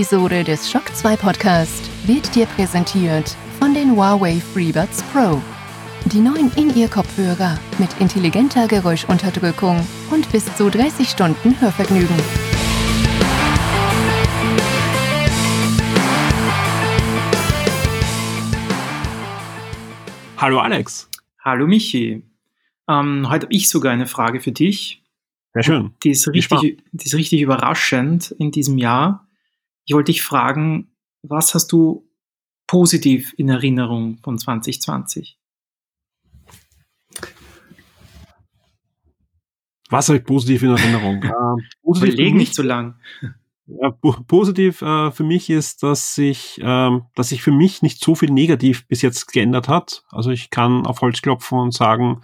Episode des Shock 2 Podcast wird dir präsentiert von den Huawei FreeBuds Pro. Die neuen In-Ear-Kopfhörer mit intelligenter Geräuschunterdrückung und bis zu 30 Stunden Hörvergnügen. Hallo Alex. Hallo Michi. Ähm, heute habe ich sogar eine Frage für dich. Sehr schön. Die ist, richtig, die ist richtig überraschend in diesem Jahr. Ich wollte dich fragen, was hast du positiv in Erinnerung von 2020? Was habe ich positiv in Erinnerung? äh, positiv Überlegen nicht so lang. Ja, positiv äh, für mich ist, dass sich, ähm, dass sich für mich nicht so viel negativ bis jetzt geändert hat. Also ich kann auf Holz klopfen und sagen,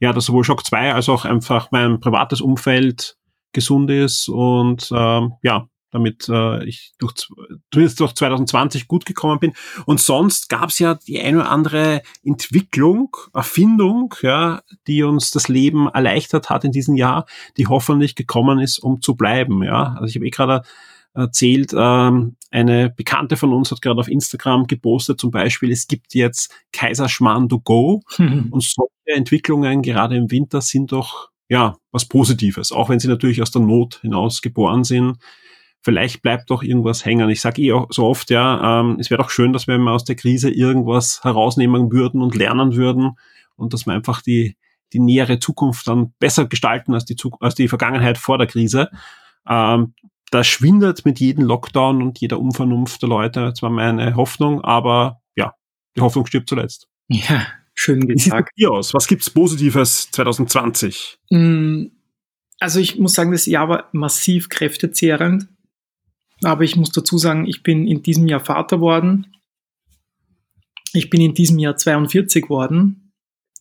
ja, dass sowohl Shock 2 als auch einfach mein privates Umfeld gesund ist und ähm, ja, damit äh, ich durch, zumindest durch 2020 gut gekommen bin. Und sonst gab es ja die eine oder andere Entwicklung, Erfindung, ja, die uns das Leben erleichtert hat in diesem Jahr, die hoffentlich gekommen ist, um zu bleiben. Ja, also ich habe eh gerade erzählt, ähm, eine Bekannte von uns hat gerade auf Instagram gepostet, zum Beispiel, es gibt jetzt Kaiserschmarrn to go mhm. und solche Entwicklungen gerade im Winter sind doch ja was Positives, auch wenn sie natürlich aus der Not hinaus geboren sind vielleicht bleibt doch irgendwas hängen. Ich sage eh auch so oft, ja, ähm, es wäre doch schön, dass wir mal aus der Krise irgendwas herausnehmen würden und lernen würden und dass wir einfach die, die nähere Zukunft dann besser gestalten als die, als die Vergangenheit vor der Krise. Ähm, das schwindet mit jedem Lockdown und jeder Unvernunft der Leute. Das war meine Hoffnung, aber ja, die Hoffnung stirbt zuletzt. Ja, schön gesagt. Wie sieht aus? Was gibt's Positives 2020? Mm, also ich muss sagen, das Jahr war massiv kräftezehrend. Aber ich muss dazu sagen, ich bin in diesem Jahr Vater worden. Ich bin in diesem Jahr 42 worden.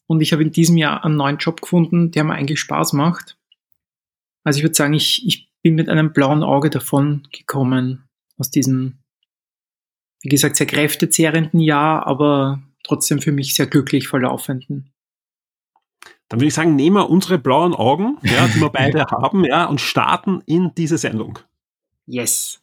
Und ich habe in diesem Jahr einen neuen Job gefunden, der mir eigentlich Spaß macht. Also ich würde sagen, ich, ich bin mit einem blauen Auge davon gekommen aus diesem, wie gesagt, sehr kräftezehrenden Jahr, aber trotzdem für mich sehr glücklich verlaufenden. Dann würde ich sagen, nehmen wir unsere blauen Augen, ja, die wir beide haben, ja, und starten in diese Sendung. Yes.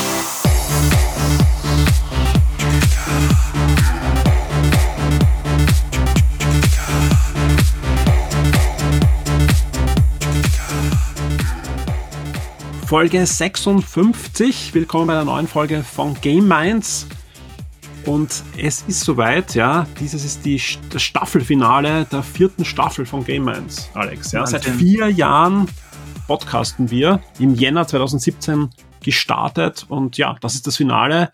Folge 56. Willkommen bei einer neuen Folge von Game Minds. Und es ist soweit, ja, dieses ist die, das Staffelfinale der vierten Staffel von Game Minds, Alex. Ja, seit vier Jahren podcasten wir, im Jänner 2017 gestartet und ja, das ist das Finale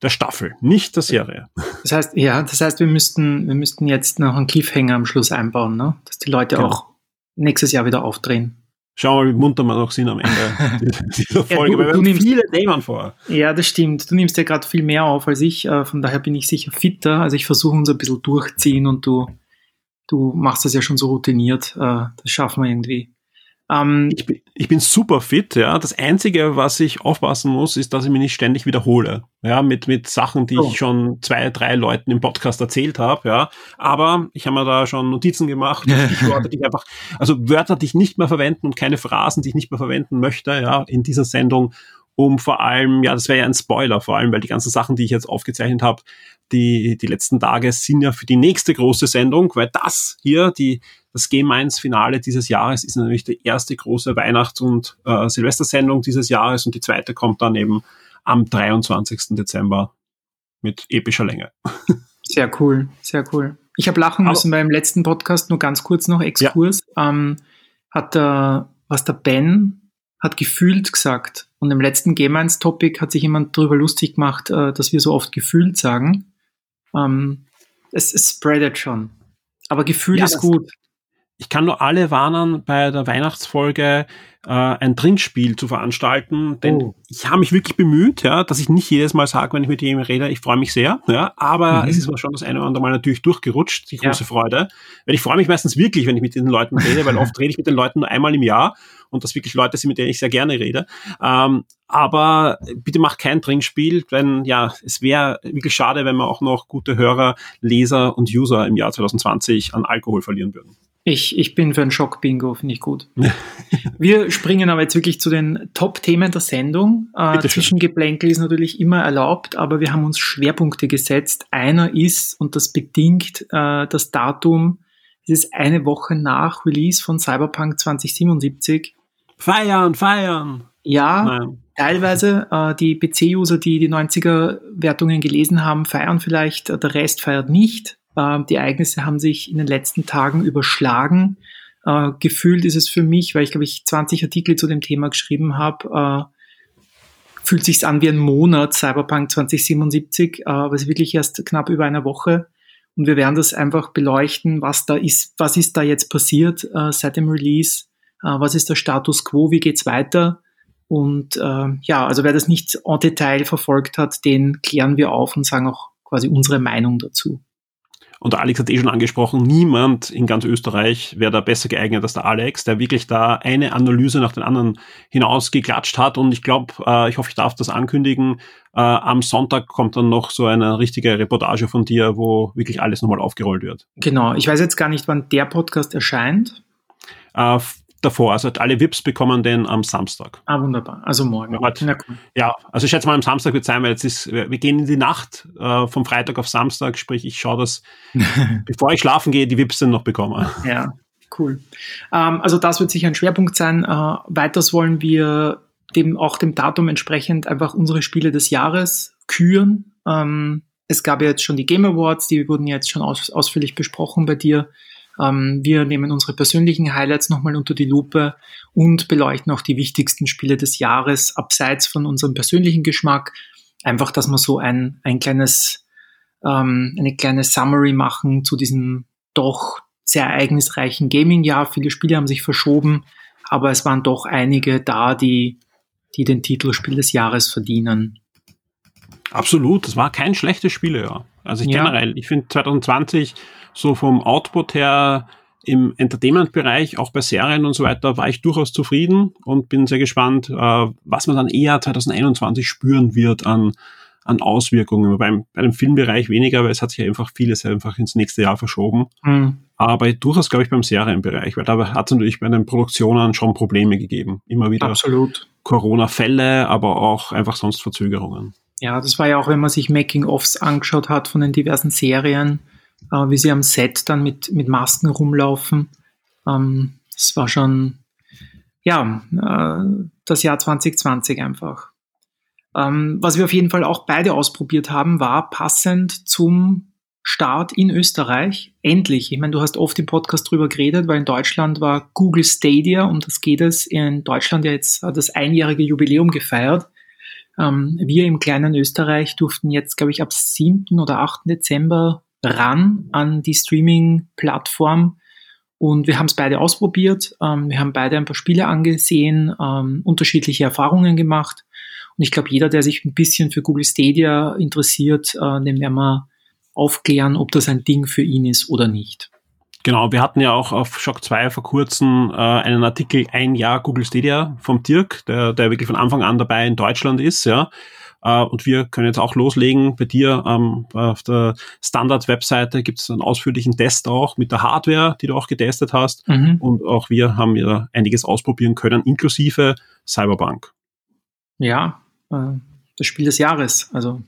der Staffel, nicht der Serie. Das heißt, ja, das heißt, wir müssten, wir müssten jetzt noch einen Cliffhanger am Schluss einbauen, ne? dass die Leute genau. auch nächstes Jahr wieder aufdrehen. Schauen wir mal, wie munter wir noch sind am Ende dieser Folge, ja, du, du nimmst, viele Themen vor. Ja, das stimmt. Du nimmst ja gerade viel mehr auf als ich, äh, von daher bin ich sicher fitter. Also ich versuche uns ein bisschen durchziehen und du, du machst das ja schon so routiniert. Äh, das schaffen wir irgendwie. Ähm, ich, bin, ich bin super fit, ja. Das Einzige, was ich aufpassen muss, ist, dass ich mich nicht ständig wiederhole. Ja, mit, mit Sachen, die oh. ich schon zwei, drei Leuten im Podcast erzählt habe, ja. Aber ich habe mir da schon Notizen gemacht, Wörter, die ich einfach, also Wörter, die ich nicht mehr verwenden und keine Phrasen, die ich nicht mehr verwenden möchte, ja, in dieser Sendung um vor allem, ja, das wäre ja ein Spoiler, vor allem, weil die ganzen Sachen, die ich jetzt aufgezeichnet habe, die, die letzten Tage sind ja für die nächste große Sendung, weil das hier, die, das Game 1 Finale dieses Jahres ist natürlich die erste große Weihnachts- und äh, Silvestersendung dieses Jahres und die zweite kommt dann eben am 23. Dezember mit epischer Länge. Sehr cool, sehr cool. Ich habe lachen müssen Aber, beim letzten Podcast, nur ganz kurz noch Exkurs. Ja. Ähm, hat der, was der Ben hat gefühlt gesagt. Und im letzten Game 1 Topic hat sich jemand darüber lustig gemacht, äh, dass wir so oft gefühlt sagen. Ähm, es, es spreadet schon. Aber Gefühl ja, ist gut. Ich kann nur alle warnen, bei der Weihnachtsfolge äh, ein Trinkspiel zu veranstalten, denn oh. ich habe mich wirklich bemüht, ja, dass ich nicht jedes Mal sage, wenn ich mit jemandem rede, ich freue mich sehr, ja, aber mhm. es ist mir schon das eine oder andere Mal natürlich durchgerutscht, die große ja. Freude, weil ich freue mich meistens wirklich, wenn ich mit den Leuten rede, weil oft rede ich mit den Leuten nur einmal im Jahr und das wirklich Leute sind, mit denen ich sehr gerne rede. Ähm, aber bitte macht kein Trinkspiel, denn ja, es wäre wirklich schade, wenn wir auch noch gute Hörer, Leser und User im Jahr 2020 an Alkohol verlieren würden. Ich, ich bin für ein Schock-Bingo, finde ich gut. Wir springen aber jetzt wirklich zu den Top-Themen der Sendung. Äh, Zwischengeplänkel ist natürlich immer erlaubt, aber wir haben uns Schwerpunkte gesetzt. Einer ist, und das bedingt äh, das Datum, es ist eine Woche nach Release von Cyberpunk 2077. Feiern, feiern! Ja, Nein. teilweise äh, die PC-User, die die 90er-Wertungen gelesen haben, feiern vielleicht, der Rest feiert nicht. Äh, die Ereignisse haben sich in den letzten Tagen überschlagen. Äh, gefühlt ist es für mich, weil ich glaube ich 20 Artikel zu dem Thema geschrieben habe, äh, fühlt sich an wie ein Monat Cyberpunk 2077, aber es ist wirklich erst knapp über eine Woche. Und wir werden das einfach beleuchten, was da ist, was ist da jetzt passiert seit dem Release, was ist der Status quo, wie geht's weiter. Und äh, ja, also wer das nicht en Detail verfolgt hat, den klären wir auf und sagen auch quasi unsere Meinung dazu. Und der Alex hat eh schon angesprochen, niemand in ganz Österreich wäre da besser geeignet als der Alex, der wirklich da eine Analyse nach den anderen hinausgeklatscht hat. Und ich glaube, äh, ich hoffe, ich darf das ankündigen. Äh, am Sonntag kommt dann noch so eine richtige Reportage von dir, wo wirklich alles nochmal aufgerollt wird. Genau. Ich weiß jetzt gar nicht, wann der Podcast erscheint. Äh, davor. Also alle VIPs bekommen den am Samstag. Ah, wunderbar. Also morgen. Halt, ja, cool. ja, also ich schätze mal am Samstag wird sein, weil jetzt ist, wir gehen in die Nacht äh, vom Freitag auf Samstag, sprich ich schaue, dass bevor ich schlafen gehe, die VIPs dann noch bekomme. Ja, cool. Ähm, also das wird sicher ein Schwerpunkt sein. Äh, weiters wollen wir dem auch dem Datum entsprechend einfach unsere Spiele des Jahres küren. Ähm, es gab ja jetzt schon die Game Awards, die wurden jetzt schon aus, ausführlich besprochen bei dir. Ähm, wir nehmen unsere persönlichen Highlights nochmal unter die Lupe und beleuchten auch die wichtigsten Spiele des Jahres abseits von unserem persönlichen Geschmack. Einfach, dass wir so ein, ein kleines, ähm, eine kleine Summary machen zu diesem doch sehr ereignisreichen Gaming-Jahr. Viele Spiele haben sich verschoben, aber es waren doch einige da, die, die den Titel Spiel des Jahres verdienen. Absolut, das war kein schlechtes Spielejahr. Also ich ja. generell, ich finde 2020 so vom Output her im Entertainment-Bereich, auch bei Serien und so weiter, war ich durchaus zufrieden und bin sehr gespannt, äh, was man dann eher 2021 spüren wird an, an Auswirkungen. Beim, bei dem Filmbereich weniger, weil es hat sich einfach vieles einfach ins nächste Jahr verschoben. Mhm. Aber durchaus, glaube ich, beim Serienbereich, weil da hat es natürlich bei den Produktionen schon Probleme gegeben. Immer wieder Corona-Fälle, aber auch einfach sonst Verzögerungen. Ja, das war ja auch, wenn man sich Making-ofs angeschaut hat von den diversen Serien, äh, wie sie am Set dann mit, mit Masken rumlaufen. Ähm, das war schon, ja, äh, das Jahr 2020 einfach. Ähm, was wir auf jeden Fall auch beide ausprobiert haben, war passend zum Start in Österreich. Endlich. Ich meine, du hast oft im Podcast drüber geredet, weil in Deutschland war Google Stadia, um das geht es, in Deutschland ja jetzt das einjährige Jubiläum gefeiert. Ähm, wir im kleinen Österreich durften jetzt, glaube ich, ab 7. oder 8. Dezember ran an die Streaming-Plattform. Und wir haben es beide ausprobiert. Ähm, wir haben beide ein paar Spiele angesehen, ähm, unterschiedliche Erfahrungen gemacht. Und ich glaube, jeder, der sich ein bisschen für Google Stadia interessiert, äh, dem werden wir aufklären, ob das ein Ding für ihn ist oder nicht. Genau, wir hatten ja auch auf Shock 2 vor kurzem äh, einen Artikel Ein Jahr Google Stadia vom Dirk, der, der wirklich von Anfang an dabei in Deutschland ist, ja. Äh, und wir können jetzt auch loslegen. Bei dir ähm, auf der Standard-Webseite gibt es einen ausführlichen Test auch mit der Hardware, die du auch getestet hast. Mhm. Und auch wir haben ja einiges ausprobieren können, inklusive Cyberpunk. Ja, äh, das Spiel des Jahres. Also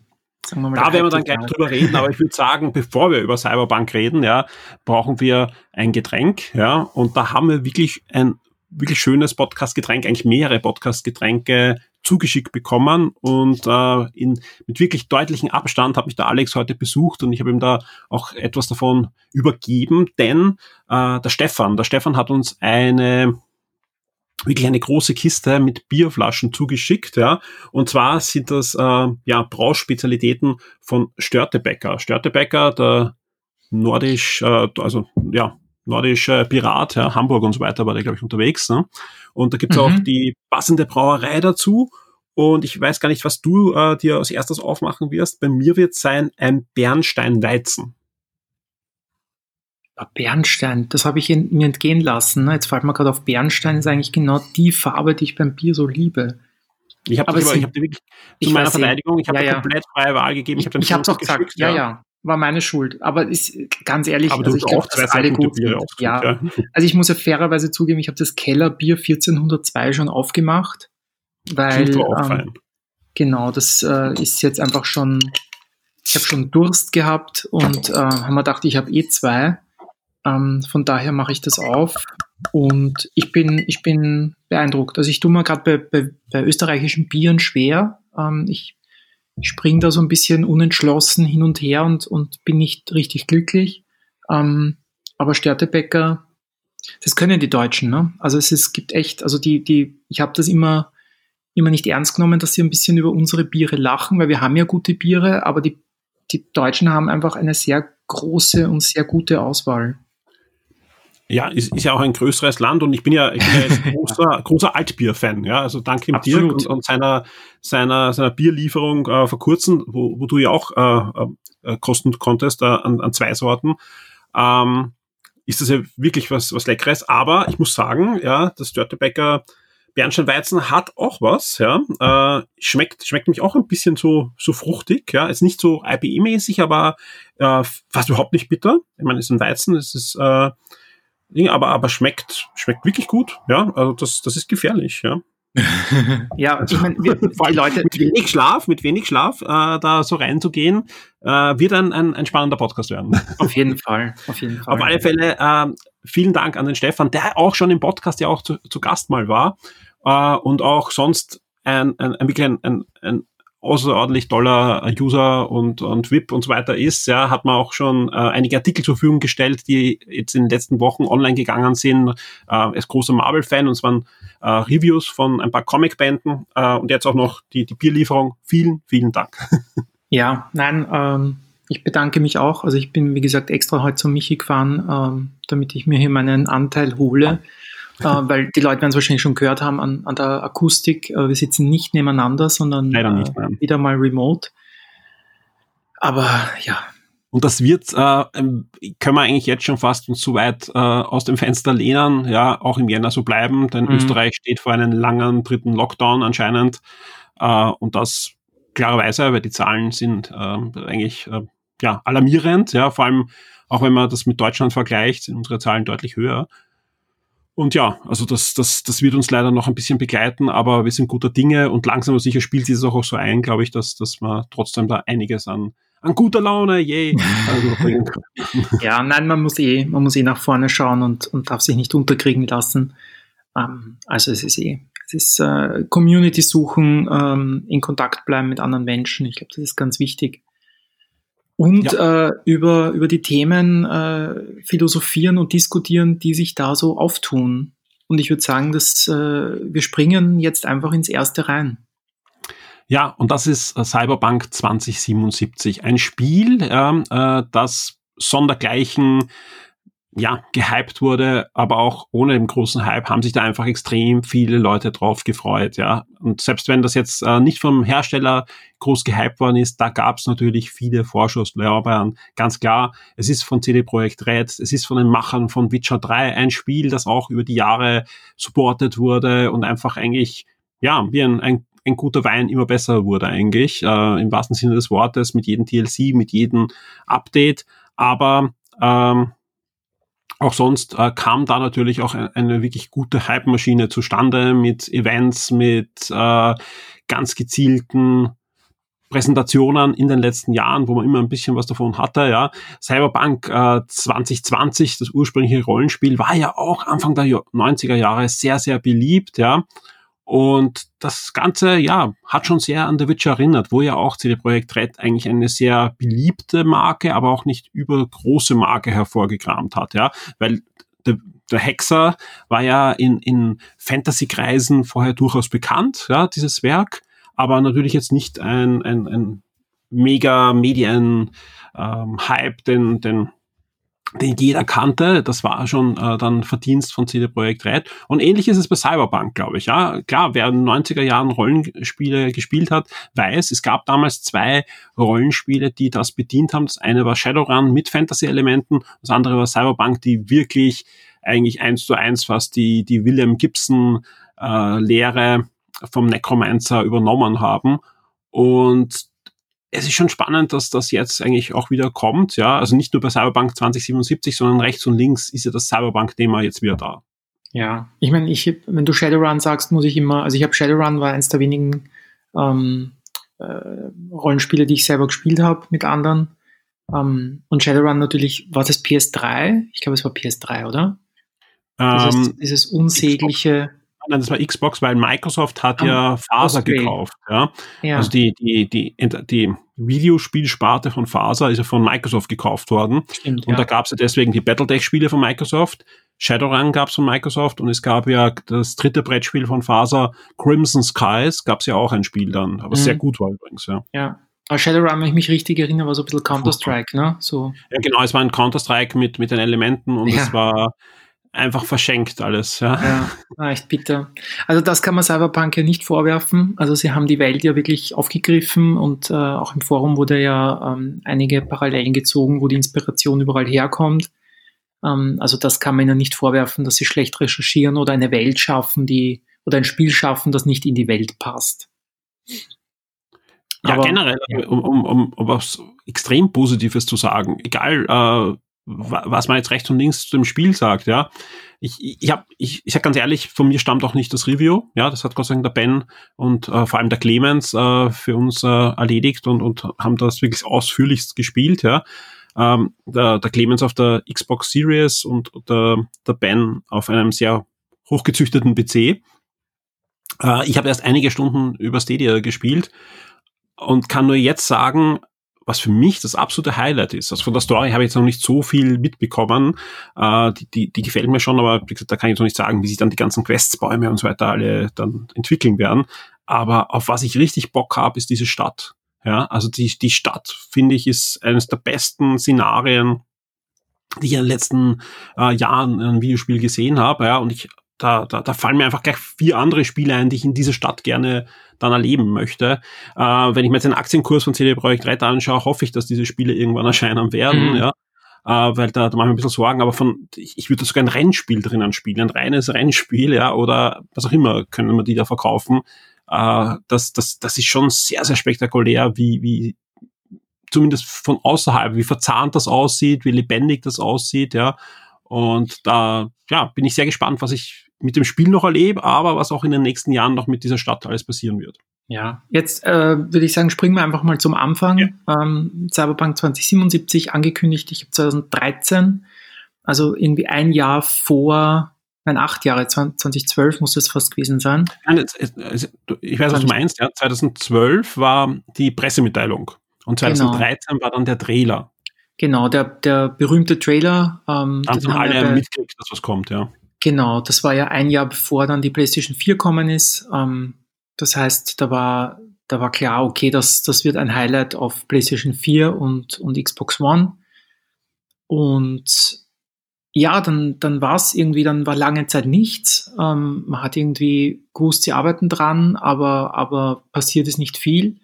da werden wir dann gleich drüber reden, aber ich würde sagen, bevor wir über Cyberpunk reden, ja, brauchen wir ein Getränk, ja, und da haben wir wirklich ein wirklich schönes Podcast-Getränk, eigentlich mehrere Podcast-Getränke zugeschickt bekommen und äh, in, mit wirklich deutlichem Abstand hat mich der Alex heute besucht und ich habe ihm da auch etwas davon übergeben, denn äh, der Stefan, der Stefan hat uns eine wirklich eine große Kiste mit Bierflaschen zugeschickt, ja. Und zwar sind das äh, ja Brauspezialitäten von Störtebecker. Störtebecker, der nordisch, äh, also ja, nordischer Pirat, ja, Hamburg und so weiter war der, glaube ich, unterwegs. Ne? Und da gibt's Mhm. auch die passende Brauerei dazu. Und ich weiß gar nicht, was du äh, dir als erstes aufmachen wirst. Bei mir wird sein ein Bernstein-Weizen. Bernstein, das habe ich mir entgehen lassen. ne? Jetzt fällt mir gerade auf, Bernstein ist eigentlich genau die Farbe, die ich beim Bier so liebe. Ich habe Aber das es aber, ich hab wirklich ich zu meiner. Verteidigung, ich habe Ja, dir ja. komplett freie Wahl gegeben. Ich, hab ich habe es auch gesagt, ja, ja, war meine Schuld. Aber ist, ganz ehrlich, Aber also ich glaube, dass alle gut sind. ausgesucht, Ja, ja. also ich muss ja fairerweise zugeben, ich habe das Kellerbier 1402 schon aufgemacht, weil ähm, genau, das äh, ist jetzt einfach schon, ich habe schon Durst gehabt und äh, haben wir gedacht, ich habe eh zwei. Ähm, von daher mache ich das auf und ich bin, ich bin beeindruckt. Also ich tue mir gerade bei, bei, bei österreichischen Bieren schwer. Ähm, ich springe da so ein bisschen unentschlossen hin und her und, und bin nicht richtig glücklich. Ähm, aber Störtebecker, das können die Deutschen, ne? Also es ist, gibt echt, also die, die, ich habe das immer, immer nicht ernst genommen, dass sie ein bisschen über unsere Biere lachen, weil wir haben ja gute Biere, aber die, die Deutschen haben einfach eine sehr große und sehr gute Auswahl. Ja, ist, ist ja auch ein größeres Land und ich bin ja, ich bin ja jetzt großer, großer Altbier-Fan, ja. Also dank dem Dirk und, und seiner, seiner, seiner Bierlieferung äh, vor kurzem, wo, wo du ja auch äh, äh, kosten konntest äh, an, an zwei Sorten, ähm, ist das ja wirklich was, was Leckeres. Aber ich muss sagen, ja, das Störtebecker Bernsteinweizen hat auch was, ja. Äh, schmeckt, schmeckt mich auch ein bisschen so, so fruchtig, ja. Ist nicht so IPA-mäßig, aber äh, fast überhaupt nicht bitter. Ich meine, es ist ein Weizen, es ist äh, aber, aber schmeckt, schmeckt wirklich gut, ja. Also das, das ist gefährlich, ja. Ja, ich meine, die Leute, mit wenig Schlaf, mit wenig Schlaf, äh, da so reinzugehen, äh, wird ein, ein, ein spannender Podcast werden. auf jeden Fall, auf jeden Fall. Auf alle Fälle ähm, vielen Dank an den Stefan, der auch schon im Podcast ja auch zu, zu Gast mal war äh, und auch sonst ein, ein, ein wirklich ein, ein, ein außerordentlich toller User und, und VIP und so weiter ist. Ja, hat man auch schon äh, einige Artikel zur Verfügung gestellt, die jetzt in den letzten Wochen online gegangen sind. Äh, er ist großer Marvel-Fan und es waren äh, Reviews von ein paar Comic-Bänden äh, und jetzt auch noch die, die Bierlieferung. Vielen, vielen Dank. Ja, nein, ähm, ich bedanke mich auch. Also ich bin, wie gesagt, extra heute zum Michi gefahren, ähm, damit ich mir hier meinen Anteil hole. Äh, weil die Leute werden es wahrscheinlich schon gehört haben an, an der Akustik. Äh, wir sitzen nicht nebeneinander, sondern nicht, äh, wieder mal remote. Aber ja, Und das wird, äh, ähm, können wir eigentlich jetzt schon fast uns zu weit äh, aus dem Fenster lehnen, ja, auch im Jänner so bleiben, denn Mhm. Österreich steht vor einem langen dritten Lockdown anscheinend. Und das klarerweise, weil die Zahlen sind äh, eigentlich äh, ja, alarmierend, ja, vor allem auch wenn man das mit Deutschland vergleicht, sind unsere Zahlen deutlich höher. Und ja, also das, das, das wird uns leider noch ein bisschen begleiten, aber wir sind guter Dinge und langsam aber sicher spielt sich das auch so ein, glaube ich, dass, dass man trotzdem da einiges an, an guter Laune, yay, also bringen kann. ja, nein, man muss eh, man muss eh nach vorne schauen und, und darf sich nicht unterkriegen lassen. Ähm, also es ist eh, es ist äh, Community suchen, ähm, in Kontakt bleiben mit anderen Menschen. Ich glaube, das ist ganz wichtig. Und äh, über, über die Themen äh, philosophieren und diskutieren, die sich da so auftun. Und ich würde sagen, dass äh, wir springen jetzt einfach ins erste rein. Ja, und das ist äh, Cyberpunk 2077. Ein Spiel, ähm, äh, das sondergleichen ja, gehypt wurde, aber auch ohne den großen Hype haben sich da einfach extrem viele Leute drauf gefreut, ja. Und selbst wenn das jetzt äh, nicht vom Hersteller groß gehypt worden ist, da gab es natürlich viele Vorschusslorbeeren. Ganz klar, es ist von CD Projekt Red, es ist von den Machern von Witcher 3 ein Spiel, das auch über die Jahre supportet wurde und einfach eigentlich, ja, wie ein, ein ein guter Wein immer besser wurde eigentlich, äh, im wahrsten Sinne des Wortes, mit jedem DLC, mit jedem Update. Aber ähm, auch sonst äh, kam da natürlich auch eine, eine wirklich gute Hype-Maschine zustande mit Events, mit äh, ganz gezielten Präsentationen in den letzten Jahren, wo man immer ein bisschen was davon hatte, ja. Cyberpunk äh, 2020, das ursprüngliche Rollenspiel, war ja auch Anfang der 90er Jahre sehr, sehr beliebt, ja. Und das Ganze, ja, hat schon sehr an The Witcher erinnert, wo ja auch CD Projekt Red eigentlich eine sehr beliebte Marke, aber auch nicht übergroße Marke hervorgekramt hat, ja. Weil der, der Hexer war ja in, in Fantasy-Kreisen vorher durchaus bekannt, ja, dieses Werk, aber natürlich jetzt nicht ein, ein, ein mega Medien ähm, den, den den jeder kannte. Das war schon äh, dann Verdienst von CD Projekt Red. Und ähnlich ist es bei Cyberpunk, glaube ich. Ja, klar, wer in den 90er Jahren Rollenspiele gespielt hat, weiß, es gab damals zwei Rollenspiele, die das bedient haben. Das eine war Shadowrun mit Fantasy-Elementen, das andere war Cyberpunk, die wirklich eigentlich eins zu eins fast die, die William Gibson äh, Lehre vom Necromancer übernommen haben. Und es ist schon spannend, dass das jetzt eigentlich auch wieder kommt, ja. Also nicht nur bei Cyberpunk 2077, sondern rechts und links ist ja das Cyberpunk-Thema jetzt wieder da. Ja, ich meine, ich, wenn du Shadowrun sagst, muss ich immer, also ich habe Shadowrun war eins der wenigen ähm, äh, Rollenspiele, die ich selber gespielt habe mit anderen. Ähm, und Shadowrun natürlich, war das PS3? Ich glaube, es war PS3, oder? Ähm, dieses unsägliche nein, das war Xbox, weil Microsoft hat ja Faser okay. gekauft. Ja? ja? Also die, die, die, die Videospielsparte von Faser ist ja von Microsoft gekauft worden. Stimmt, und ja. da gab es ja deswegen die Battletech-Spiele von Microsoft. Shadowrun gab es von Microsoft und es gab ja das dritte Brettspiel von Faser, Crimson Skies, gab es ja auch ein Spiel dann, aber mhm. sehr gut war übrigens, ja. Ja, aber Shadowrun, wenn ich mich richtig erinnere, war so ein bisschen Counter-Strike, ne? So. Ja, genau, es war ein Counter-Strike mit, mit den Elementen und es war einfach verschenkt alles. Ja. ja, ah, echt bitter. Also das kann man Cyberpunk ja nicht vorwerfen. Also sie haben die Welt ja wirklich aufgegriffen und äh, auch im Forum wurde ja ähm, einige Parallelen gezogen, wo die Inspiration überall herkommt. Ähm, also das kann man ihnen nicht vorwerfen, dass sie schlecht recherchieren oder eine Welt schaffen, die oder ein Spiel schaffen, das nicht in die Welt passt. Ja, Aber, generell, ja. Um, um, um, um was extrem Positives zu sagen, egal äh, was man jetzt rechts und links zu dem Spiel sagt, ja. Ich, ich, hab, ich, ich sag ganz ehrlich, von mir stammt auch nicht das Review, ja, das hat Gott sei Dank der Ben und äh, vor allem der Clemens äh, für uns äh, erledigt und, und haben das wirklich ausführlichst gespielt, ja. Ähm, der, der Clemens auf der Xbox Series und der, der Ben auf einem sehr hochgezüchteten PC. Äh, ich habe erst einige Stunden über Stadia gespielt und kann nur jetzt sagen, was für mich das absolute Highlight ist. Also von der Story habe ich jetzt noch nicht so viel mitbekommen. Äh, die, die, die gefällt mir schon, aber wie gesagt, da kann ich jetzt noch nicht sagen, wie sich dann die ganzen Questsbäume und so weiter alle dann entwickeln werden. Aber auf was ich richtig Bock habe, ist diese Stadt. Ja, also die, die Stadt, finde ich, ist eines der besten Szenarien, die ich in den letzten äh, Jahren in einem Videospiel gesehen habe. Ja, und ich da, da, da fallen mir einfach gleich vier andere Spiele ein, die ich in dieser Stadt gerne dann erleben möchte. Äh, wenn ich mir jetzt den Aktienkurs von CD Projekt Red anschaue, hoffe ich, dass diese Spiele irgendwann erscheinen werden, mhm. ja. Äh, weil da, da mache ich mir ein bisschen Sorgen, aber von, ich, ich würde sogar ein Rennspiel drinnen spielen, ein reines Rennspiel, ja, oder was auch immer können wir die da verkaufen. Äh, das, das, das ist schon sehr, sehr spektakulär, wie, wie, zumindest von außerhalb, wie verzahnt das aussieht, wie lebendig das aussieht, ja. Und da, ja, bin ich sehr gespannt, was ich mit dem Spiel noch erlebe, aber was auch in den nächsten Jahren noch mit dieser Stadt alles passieren wird. Ja, jetzt äh, würde ich sagen, springen wir einfach mal zum Anfang. Ja. Ähm, Cyberpunk 2077 angekündigt, ich habe 2013, also irgendwie ein Jahr vor, nein, acht Jahre, 2012 muss das fast gewesen sein. Ich weiß, was du meinst, ja. 2012 war die Pressemitteilung und 2013 genau. war dann der Trailer. Genau, der, der berühmte Trailer. Ähm, dann haben alle mitgekriegt, dass was kommt, ja. Genau, das war ja ein Jahr bevor dann die PlayStation 4 gekommen ist. Ähm, das heißt, da war, da war klar, okay, das, das wird ein Highlight auf PlayStation 4 und, und Xbox One. Und ja, dann, dann war es irgendwie, dann war lange Zeit nichts. Ähm, man hat irgendwie gewusst, sie arbeiten dran, aber, aber passiert ist nicht viel.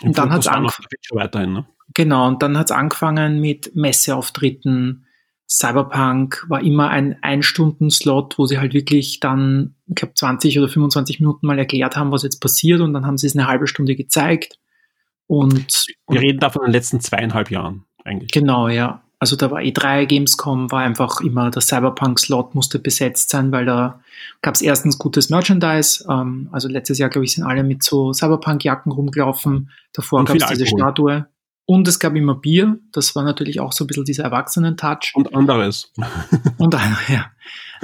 Und, und dann hat es angefangen. Ne? Genau, und dann hat es angefangen mit Messeauftritten, Cyberpunk war immer ein Ein-Stunden-Slot, wo sie halt wirklich dann, ich glaube, 20 oder 25 Minuten mal erklärt haben, was jetzt passiert und dann haben sie es eine halbe Stunde gezeigt. Und, Wir reden da von den letzten zweieinhalb Jahren eigentlich. Genau, ja. Also da war E3, Gamescom, war einfach immer, der Cyberpunk-Slot musste besetzt sein, weil da gab es erstens gutes Merchandise. Ähm, also letztes Jahr, glaube ich, sind alle mit so Cyberpunk-Jacken rumgelaufen. Davor gab es diese Statue. Und es gab immer Bier. Das war natürlich auch so ein bisschen dieser Erwachsenen-Touch. Und anderes. Und ja.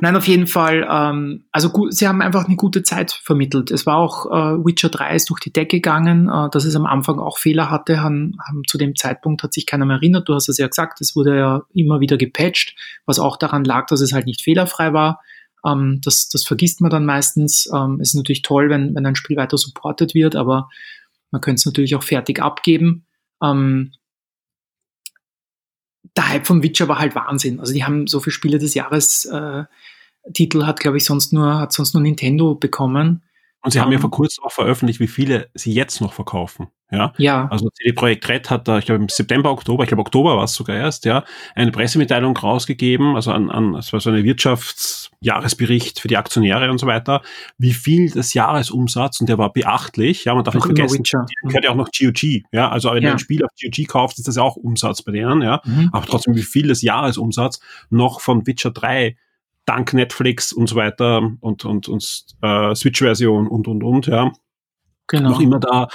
Nein, auf jeden Fall. Ähm, also gut, sie haben einfach eine gute Zeit vermittelt. Es war auch äh, Witcher 3 ist durch die Decke gegangen, äh, dass es am Anfang auch Fehler hatte. Haben, haben zu dem Zeitpunkt hat sich keiner mehr erinnert. Du hast es ja gesagt, es wurde ja immer wieder gepatcht, was auch daran lag, dass es halt nicht fehlerfrei war. Ähm, das, das vergisst man dann meistens. Ähm, es ist natürlich toll, wenn, wenn ein Spiel weiter supportet wird, aber man könnte es natürlich auch fertig abgeben. Ähm, der Hype von Witcher war halt Wahnsinn. Also die haben so viele Spiele des Jahres äh, Titel hat, glaube ich, sonst nur, hat sonst nur Nintendo bekommen. Und sie haben ja vor kurzem auch veröffentlicht, wie viele sie jetzt noch verkaufen. Ja. Ja. Also CD Projekt Red hat da, ich glaube im September, Oktober, ich glaube Oktober war es sogar erst, ja, eine Pressemitteilung rausgegeben, also an, an, es war so eine Wirtschaftsjahresbericht für die Aktionäre und so weiter, wie viel das Jahresumsatz, und der war beachtlich, ja, man darf Noch nicht vergessen, die gehört ja auch noch GOG, ja, also wenn Ja. du ein Spiel auf GOG kaufst, ist das ja auch Umsatz bei denen, ja, Mhm. aber trotzdem, wie viel des Jahresumsatz noch von Witcher 3 dank Netflix und so weiter und, und, und äh, Switch-Version und, und, und, ja, Genau. noch immer da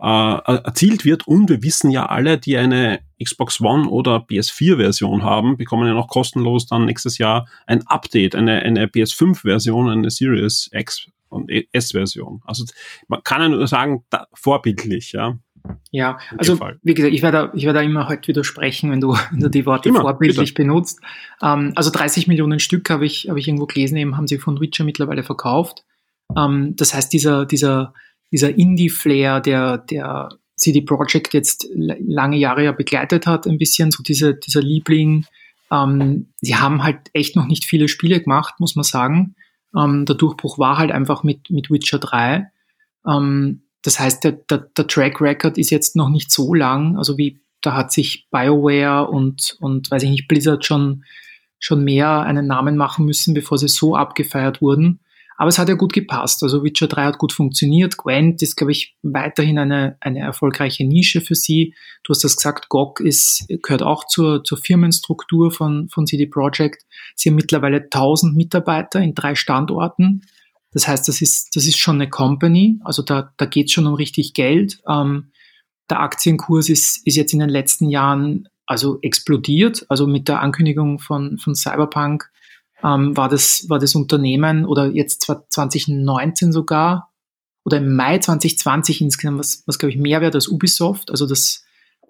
äh, erzielt wird. Und wir wissen ja alle, die eine Xbox One oder PS4-Version haben, bekommen ja noch kostenlos dann nächstes Jahr ein Update, eine, eine PS5-Version, eine Series X und S-Version. Also man kann ja nur sagen, da, vorbildlich, ja. Ja, also wie gesagt, ich werde, ich werde immer heute widersprechen, wenn du, wenn du die Worte Immer, vorbildlich benutzt. Ähm, also 30 Millionen Stück habe ich, habe ich irgendwo gelesen, eben haben sie von Witcher mittlerweile verkauft. Ähm, das heißt, dieser, dieser, dieser Indie-Flair, der, der CD Projekt jetzt lange Jahre ja begleitet hat, ein bisschen so diese, dieser Liebling. Ähm, sie haben halt echt noch nicht viele Spiele gemacht, muss man sagen. Ähm, der Durchbruch war halt einfach mit, mit Witcher 3. Ähm, das heißt, der, der, der Track Record ist jetzt noch nicht so lang. Also wie da hat sich BioWare und, und weiß ich nicht, Blizzard schon, schon mehr einen Namen machen müssen, bevor sie so abgefeiert wurden. Aber es hat ja gut gepasst. Also Witcher 3 hat gut funktioniert. Gwent ist, glaube ich, weiterhin eine, eine erfolgreiche Nische für sie. Du hast das gesagt, GOG ist, gehört auch zur, zur Firmenstruktur von, von CD Projekt. Sie haben mittlerweile 1000 Mitarbeiter in drei Standorten. Das heißt, das ist, das ist schon eine Company. Also da, da geht es schon um richtig Geld. Ähm, der Aktienkurs ist, ist jetzt in den letzten Jahren also explodiert. Also mit der Ankündigung von, von Cyberpunk ähm, war, das, war das Unternehmen oder jetzt zwar 2019 sogar oder im Mai 2020 insgesamt, was, was glaube ich mehr wert als Ubisoft, also das,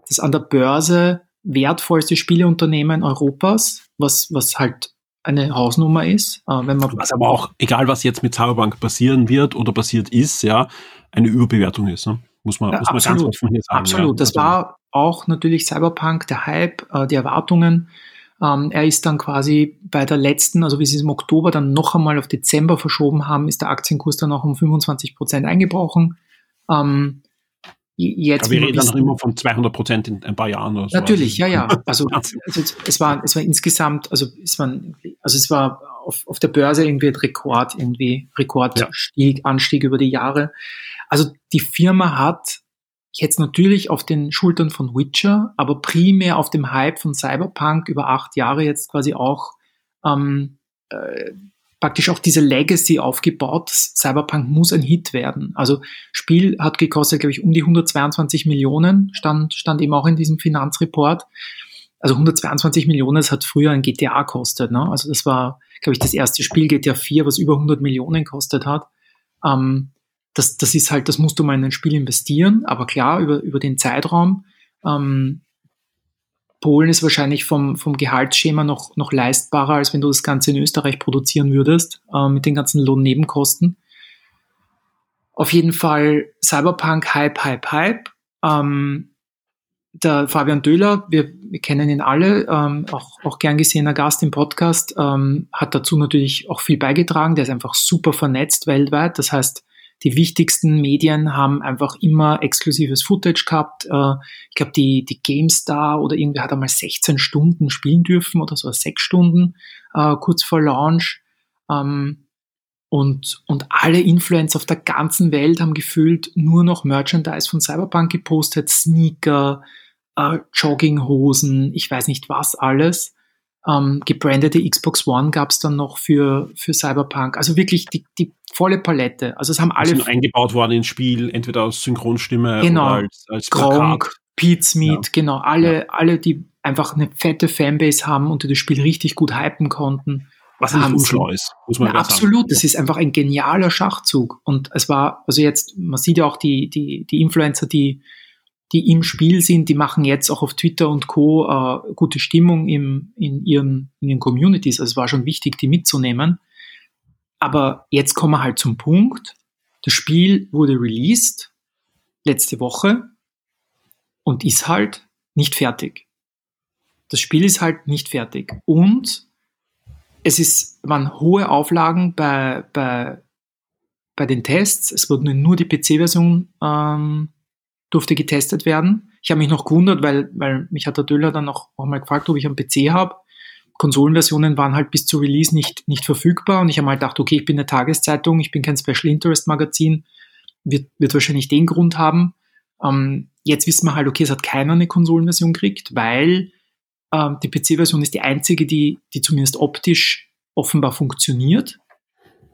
das an der Börse wertvollste Spieleunternehmen Europas, was, was halt eine Hausnummer ist. Äh, wenn man Was aber auch, egal was jetzt mit Cyberpunk passieren wird oder passiert ist, ja, eine Überbewertung ist. Ne? Muss man, Ja, muss man ganz absolut. offen hier sagen. Absolut. ja. Das war auch natürlich Cyberpunk, der Hype, äh, die Erwartungen. Ähm, er ist dann quasi bei der letzten, also wie sie es im Oktober dann noch einmal auf Dezember verschoben haben, ist der Aktienkurs dann auch um 25 Prozent eingebrochen. Ähm, jetzt Aber wir reden noch immer von 200 Prozent in ein paar Jahren oder so. Natürlich, ja, ja. Also, Wahnsinn. also es war, es war insgesamt, also es war, also es war auf, auf der Börse irgendwie ein Rekord, irgendwie Rekordstieg, Anstieg über die Jahre. Also die Firma hat jetzt natürlich auf den Schultern von Witcher, aber primär auf dem Hype von Cyberpunk über acht Jahre jetzt quasi auch ähm, äh, praktisch auch diese Legacy aufgebaut. Cyberpunk muss ein Hit werden. Also Spiel hat gekostet, glaube ich, um die 122 Millionen, stand, stand eben auch in diesem Finanzreport. Also 122 Millionen, das hat früher ein GTA kostet. Ne? Also das war, glaube ich, das erste Spiel GTA 4, was über 100 Millionen kostet hat. Ähm, das, das ist halt, das musst du mal in ein Spiel investieren, aber klar, über, über den Zeitraum. Ähm, Polen ist wahrscheinlich vom, vom Gehaltsschema noch, noch leistbarer, als wenn du das Ganze in Österreich produzieren würdest, äh, mit den ganzen Lohnnebenkosten. Auf jeden Fall Cyberpunk, Hype, Hype, Hype. Ähm, der Fabian Döhler, wir, wir kennen ihn alle, ähm, auch, auch gern gesehener Gast im Podcast, ähm, hat dazu natürlich auch viel beigetragen. Der ist einfach super vernetzt weltweit. Das heißt, die wichtigsten Medien haben einfach immer exklusives Footage gehabt. Äh, ich glaube, die, die GameStar oder irgendwer hat einmal 16 Stunden spielen dürfen oder so sechs Stunden äh, kurz vor Launch. Ähm, und, und alle Influencer auf der ganzen Welt haben gefühlt nur noch Merchandise von Cyberpunk gepostet, Sneaker, äh, Jogginghosen, ich weiß nicht was alles. Ähm, gebrandete Xbox One gab es dann noch für, für Cyberpunk. Also wirklich die, die volle Palette. Also es haben alle sind eingebaut worden ins Spiel, entweder als Synchronstimme Genau. oder als, als. Gronk, Pete Smith, Ja. genau, alle, alle, die einfach eine fette Fanbase haben und die das Spiel richtig gut hypen konnten. Was nicht unschlau ist, muss man Ja, ja absolut, sagen. das ist einfach ein genialer Schachzug. Und es war, also jetzt, man sieht ja auch die, die, die Influencer, die, die im Spiel sind, die machen jetzt auch auf Twitter und Co. Äh, gute Stimmung im, in, ihren, in ihren Communities. Also es war schon wichtig, die mitzunehmen. Aber jetzt kommen wir halt zum Punkt. Das Spiel wurde released letzte Woche und ist halt nicht fertig. das Spiel ist halt nicht fertig. Und es ist, waren hohe Auflagen bei, bei, bei den Tests. Es wurde nur die PC-Version ähm, durfte getestet werden. Ich habe mich noch gewundert, weil, weil mich hat der Döller dann auch, auch mal gefragt, ob ich einen PC habe. Konsolenversionen waren halt bis zu Release nicht, nicht verfügbar und ich habe mal gedacht, okay, ich bin eine Tageszeitung, ich bin kein Special Interest Magazin, wird, wird wahrscheinlich den Grund haben. Ähm, jetzt wissen wir halt, okay, es hat keiner eine Konsolenversion gekriegt, weil ähm, die PC-Version ist die einzige, die, die zumindest optisch offenbar funktioniert,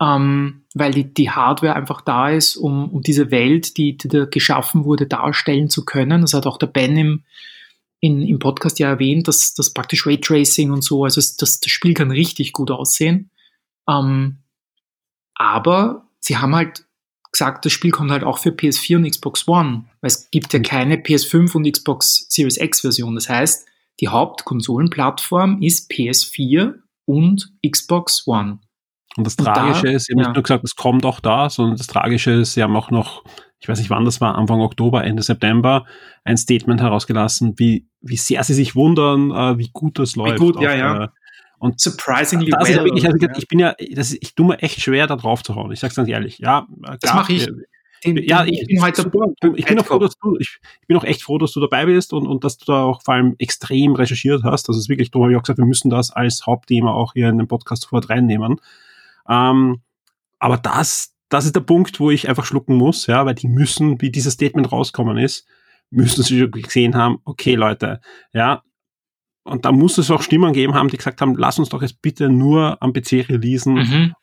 ähm, weil die, die Hardware einfach da ist, um, um diese Welt, die, die da geschaffen wurde, darstellen zu können. Das hat auch der Ben im, in, im Podcast ja erwähnt, dass das praktisch Raytracing und so, also das, das Spiel kann richtig gut aussehen. Ähm, aber sie haben halt gesagt, das Spiel kommt halt auch für PS4 und Xbox One, weil es gibt ja keine PS5 und Xbox Series X Version. Das heißt, die Hauptkonsolenplattform ist PS4 und Xbox One. Und das Tragische da, ist, ihr habt ja. nicht nur gesagt, es kommt auch da, sondern das Tragische ist, sie haben auch noch, ich weiß nicht wann das war, Anfang Oktober, Ende September, ein Statement herausgelassen, wie, wie sehr sie sich wundern, äh, wie gut das läuft. Wie gut, ja, ja. Und surprisingly das well. Wirklich, also, ich bin ja, das, ich tue mir echt schwer, da drauf zu hauen. Ich sag's ganz ehrlich. Ja, das mache ich. Den, ja, den, ich, bin heute super. ich bin auch froh, dass du, ich, ich, bin auch echt froh, dass du dabei bist und, und dass du da auch vor allem extrem recherchiert hast. Das ist wirklich, darum habe ich auch gesagt, wir müssen das als Hauptthema auch hier in den Podcast sofort reinnehmen. Ähm, aber das, das ist der Punkt, wo ich einfach schlucken muss, ja, weil die müssen, wie dieses Statement rauskommen ist, müssen sie gesehen haben, okay, Leute, ja, und da muss es auch Stimmen geben haben, die gesagt haben, lass uns doch jetzt bitte nur am PC releasen mhm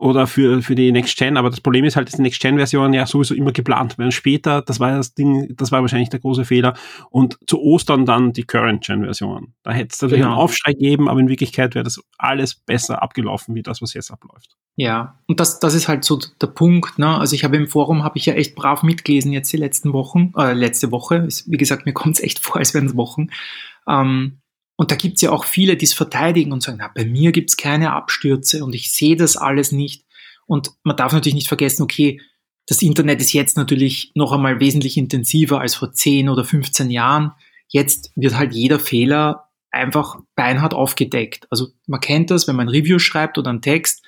oder für, für die Next Gen. Aber das Problem ist halt, dass die Next Gen Version ja sowieso immer geplant werden. Später, das war das Ding, das war wahrscheinlich der große Fehler. Und zu Ostern dann die Current Gen Version. Da hätte es natürlich genau. einen Aufschrei gegeben, aber in Wirklichkeit wäre das alles besser abgelaufen, wie das, was jetzt abläuft. Ja, und das, das ist halt so der Punkt. Ne? Also ich habe im Forum, habe ich ja echt brav mitgelesen jetzt die letzten Wochen, äh, letzte Woche. Ist, wie gesagt, mir kommt es echt vor, als wären es Wochen. Ähm, und da gibt es ja auch viele, die es verteidigen und sagen, na, bei mir gibt es keine Abstürze und ich sehe das alles nicht. Und man darf natürlich nicht vergessen, okay, das Internet ist jetzt natürlich noch einmal wesentlich intensiver als vor 10 oder 15 Jahren. Jetzt wird halt jeder Fehler einfach beinhart aufgedeckt. Also man kennt das, wenn man ein Review schreibt oder einen Text,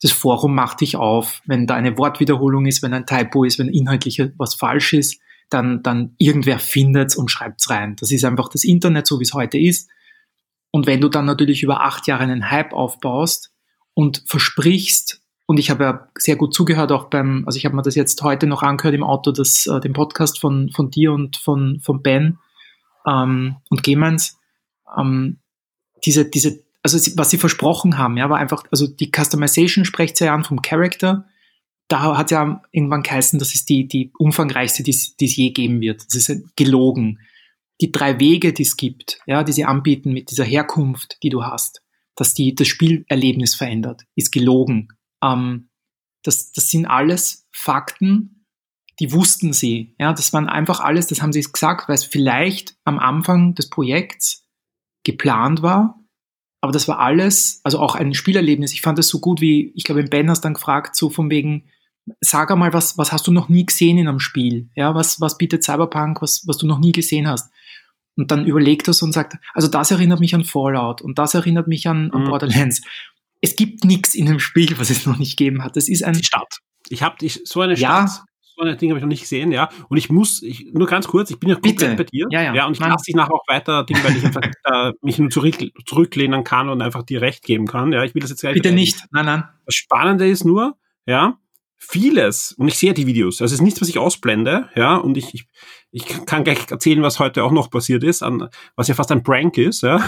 das Forum macht dich auf. Wenn da eine Wortwiederholung ist, wenn ein Typo ist, wenn inhaltlich was falsch ist, dann, dann irgendwer findet's und schreibt's rein. Das ist einfach das Internet, so wie es heute ist. Und wenn du dann natürlich über acht Jahre einen Hype aufbaust und versprichst, und ich habe ja sehr gut zugehört auch beim, also ich habe mir das jetzt heute noch angehört im Auto, das, äh, den Podcast von, von dir und von, von Ben ähm, und Gemens, ähm, diese, diese, also was sie versprochen haben, ja, war einfach, also die Customization spricht sehr an vom Character. Da hat ja irgendwann geheißen, das ist die, die umfangreichste, die es je geben wird. Das ist gelogen die drei Wege, die es gibt, ja, die sie anbieten mit dieser Herkunft, die du hast, dass die das Spielerlebnis verändert, ist gelogen. Ähm, das, das sind alles Fakten, die wussten sie. Ja, das waren einfach alles, das haben sie gesagt, weil es vielleicht am Anfang des Projekts geplant war, aber das war alles, also auch ein Spielerlebnis. Ich fand das so gut, wie, ich glaube, Ben hast dann gefragt, so von wegen, sag einmal, was, was hast du noch nie gesehen in einem Spiel? Ja, was, was bietet Cyberpunk, was, was du noch nie gesehen hast? Und dann überlegt er und sagt, also das erinnert mich an Fallout und das erinnert mich an, an mhm. Borderlands. Es gibt nichts in dem Spiel, was es noch nicht gegeben hat. Das ist ein Die Stadt. Ich habe so eine Stadt, ja. so ein Ding habe ich noch nicht gesehen, ja. Und ich muss, ich, nur ganz kurz, ich bin ja komplett bei dir. Ja, ja. ja und ich lasse dich nachher auch weiter, Ding, weil ich einfach äh, mich nur zurück, zurücklehnen kann und einfach dir recht geben kann. Ja, ich will das jetzt gleich. Bitte nicht. Nein, nein. Das Spannende ist nur, ja, vieles, und ich sehe die Videos, also es ist nichts, was ich ausblende, ja, und ich, ich, ich kann gleich erzählen, was heute auch noch passiert ist, an, was ja fast ein Prank ist, ja.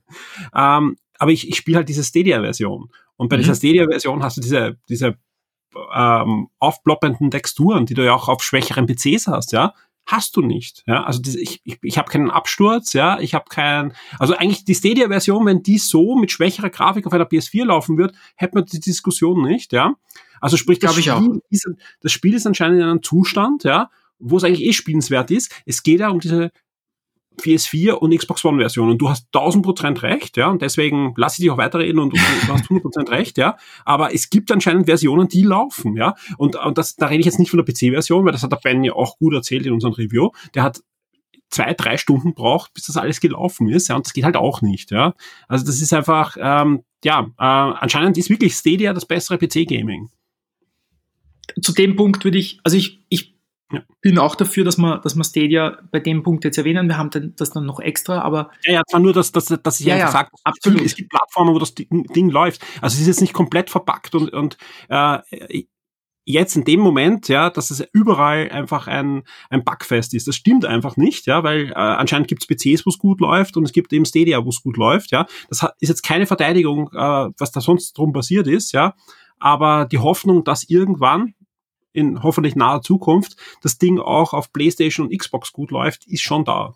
ähm, aber ich, ich spiele halt diese Stadia-Version. Und bei mhm. dieser Stadia-Version hast du diese, diese ähm, aufploppenden Texturen, die du ja auch auf schwächeren PCs hast, ja hast du nicht. Ja, also diese, ich, ich, ich habe keinen Absturz, ja, ich habe keinen, also eigentlich die Stadia-Version, wenn die so mit schwächerer Grafik auf einer PS4 laufen wird, hätte man die Diskussion nicht, ja. Also sprich, das, Spiel ist, das Spiel ist anscheinend in einem Zustand, ja, wo es eigentlich eh spielenswert ist. Es geht ja um diese PS4 und Xbox One Version und du hast 1000 Prozent recht, ja, und deswegen lasse ich dich auch weiterreden und du, hast 100 Prozent recht, ja, aber es gibt anscheinend Versionen, die laufen, ja, und, und das, da rede ich jetzt nicht von der PC-Version, weil das hat der Ben ja auch gut erzählt in unserem Review, der hat zwei, drei Stunden braucht, bis das alles gelaufen ist. Ja, und das geht halt auch nicht. Ja, also das ist einfach, ähm, ja, äh, anscheinend ist wirklich Stadia das bessere PC-Gaming. Zu dem Punkt würde ich, also ich, ich ja. bin auch dafür, dass man, dass man Stadia bei dem Punkt jetzt erwähnen. Wir haben das dann noch extra, aber. Ja, ja, zwar nur, dass, dass, dass ich ja, einfach ja, sage, absolut. es gibt Plattformen, wo das Ding läuft. Also es ist jetzt nicht komplett verpackt und, und äh, jetzt in dem Moment, ja, dass es überall einfach ein, ein Bugfest ist. Das stimmt einfach nicht, ja, weil äh, anscheinend gibt es PCs, wo es gut läuft und es gibt eben Stadia, wo es gut läuft, ja. Das hat, ist jetzt keine Verteidigung, äh, was da sonst drum passiert ist, ja. Aber die Hoffnung, dass irgendwann in hoffentlich naher Zukunft das Ding auch auf PlayStation und Xbox gut läuft, ist schon da.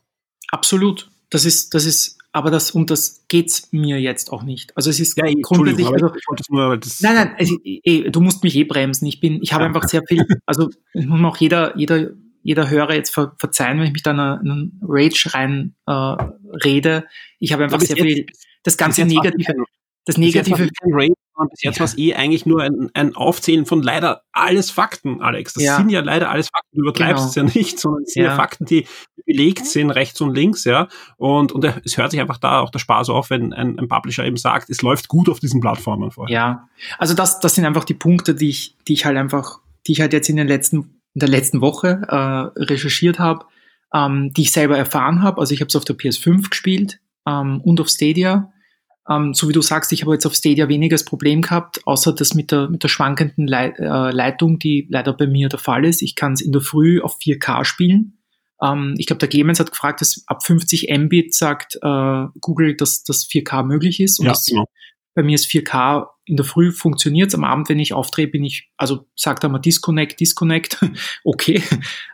Absolut. Das ist, das ist aber das, um das geht's mir jetzt auch nicht. Also es ist ja, grundsätzlich. Also, nur, nein, nein, also, eh, du musst mich eh bremsen. Ich bin, ich habe ja. einfach sehr viel, also muss mir auch jeder, jeder, jeder Hörer jetzt ver, verzeihen, wenn ich mich da in einen Rage rein äh, rede. Ich habe einfach sehr viel, das ganze Negative, das Negative bis jetzt ja. war es eh eigentlich nur ein, ein, Aufzählen von leider alles Fakten, Alex. Das ja. sind ja leider alles Fakten. Du übertreibst genau. es ja nicht, sondern es sind ja. Fakten, die belegt sind, rechts und links, ja. Und, und es hört sich einfach da auch der Spaß auf, wenn ein, ein Publisher eben sagt, es läuft gut auf diesen Plattformen vorher. Ja, also das, das sind einfach die Punkte, die ich, die ich halt einfach, die ich halt jetzt in den letzten, in der letzten Woche äh, recherchiert habe, ähm, die ich selber erfahren habe. Also ich habe es auf der PS5 gespielt ähm, und auf Stadia ähm, so wie du sagst, ich habe jetzt auf Stadia weniger das Problem gehabt, außer das mit der, mit der schwankenden Leit äh, Leitung, die leider bei mir der Fall ist. Ich kann es in der Früh auf 4K spielen. Ähm, ich glaube, der Clemens hat gefragt, dass ab 50 Mbit sagt äh, Google, dass das 4K möglich ist. Und ja, das, genau. bei mir ist 4K in der Früh funktioniert Am Abend, wenn ich aufdrehe, bin ich, also sagt er mal Disconnect, Disconnect. okay.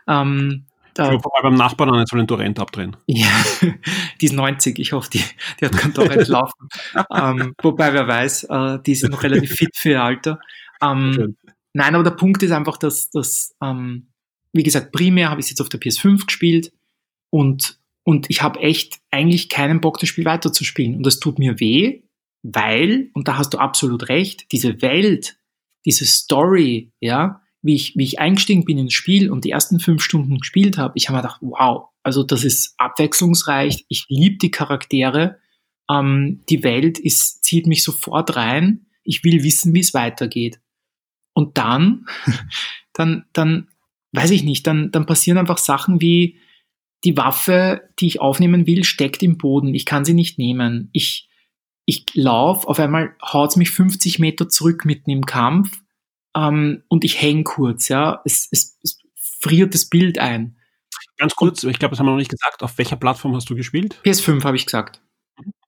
Ähm, da, ich wobei beim Nachbarn nicht so den Torrent abdrehen. Ja, die ist 90, ich hoffe, die, die hat kein Torrent laufen. ähm, wobei, wer weiß, äh, die ist noch relativ fit für ihr Alter. Ähm, nein, aber der Punkt ist einfach, dass, dass ähm, wie gesagt, primär habe ich es jetzt auf der PS5 gespielt und, und ich habe echt eigentlich keinen Bock, das Spiel weiterzuspielen. Und das tut mir weh, weil, und da hast du absolut recht, diese Welt, diese Story, ja, wie ich, wie ich eingestiegen bin ins Spiel und die ersten fünf Stunden gespielt habe, ich habe mir gedacht, wow, also das ist abwechslungsreich, ich liebe die Charaktere, ähm, die Welt ist, zieht mich sofort rein, ich will wissen, wie es weitergeht. Und dann, dann, dann, weiß ich nicht, dann, dann passieren einfach Sachen wie, die Waffe, die ich aufnehmen will, steckt im Boden, ich kann sie nicht nehmen. Ich, ich laufe, auf einmal haut es mich 50 Meter zurück mitten im Kampf ähm, und ich hänge kurz, ja. Es, es, es friert das Bild ein. Ganz kurz, ich glaube, das haben wir noch nicht gesagt. Auf welcher Plattform hast du gespielt? PS5 habe ich gesagt.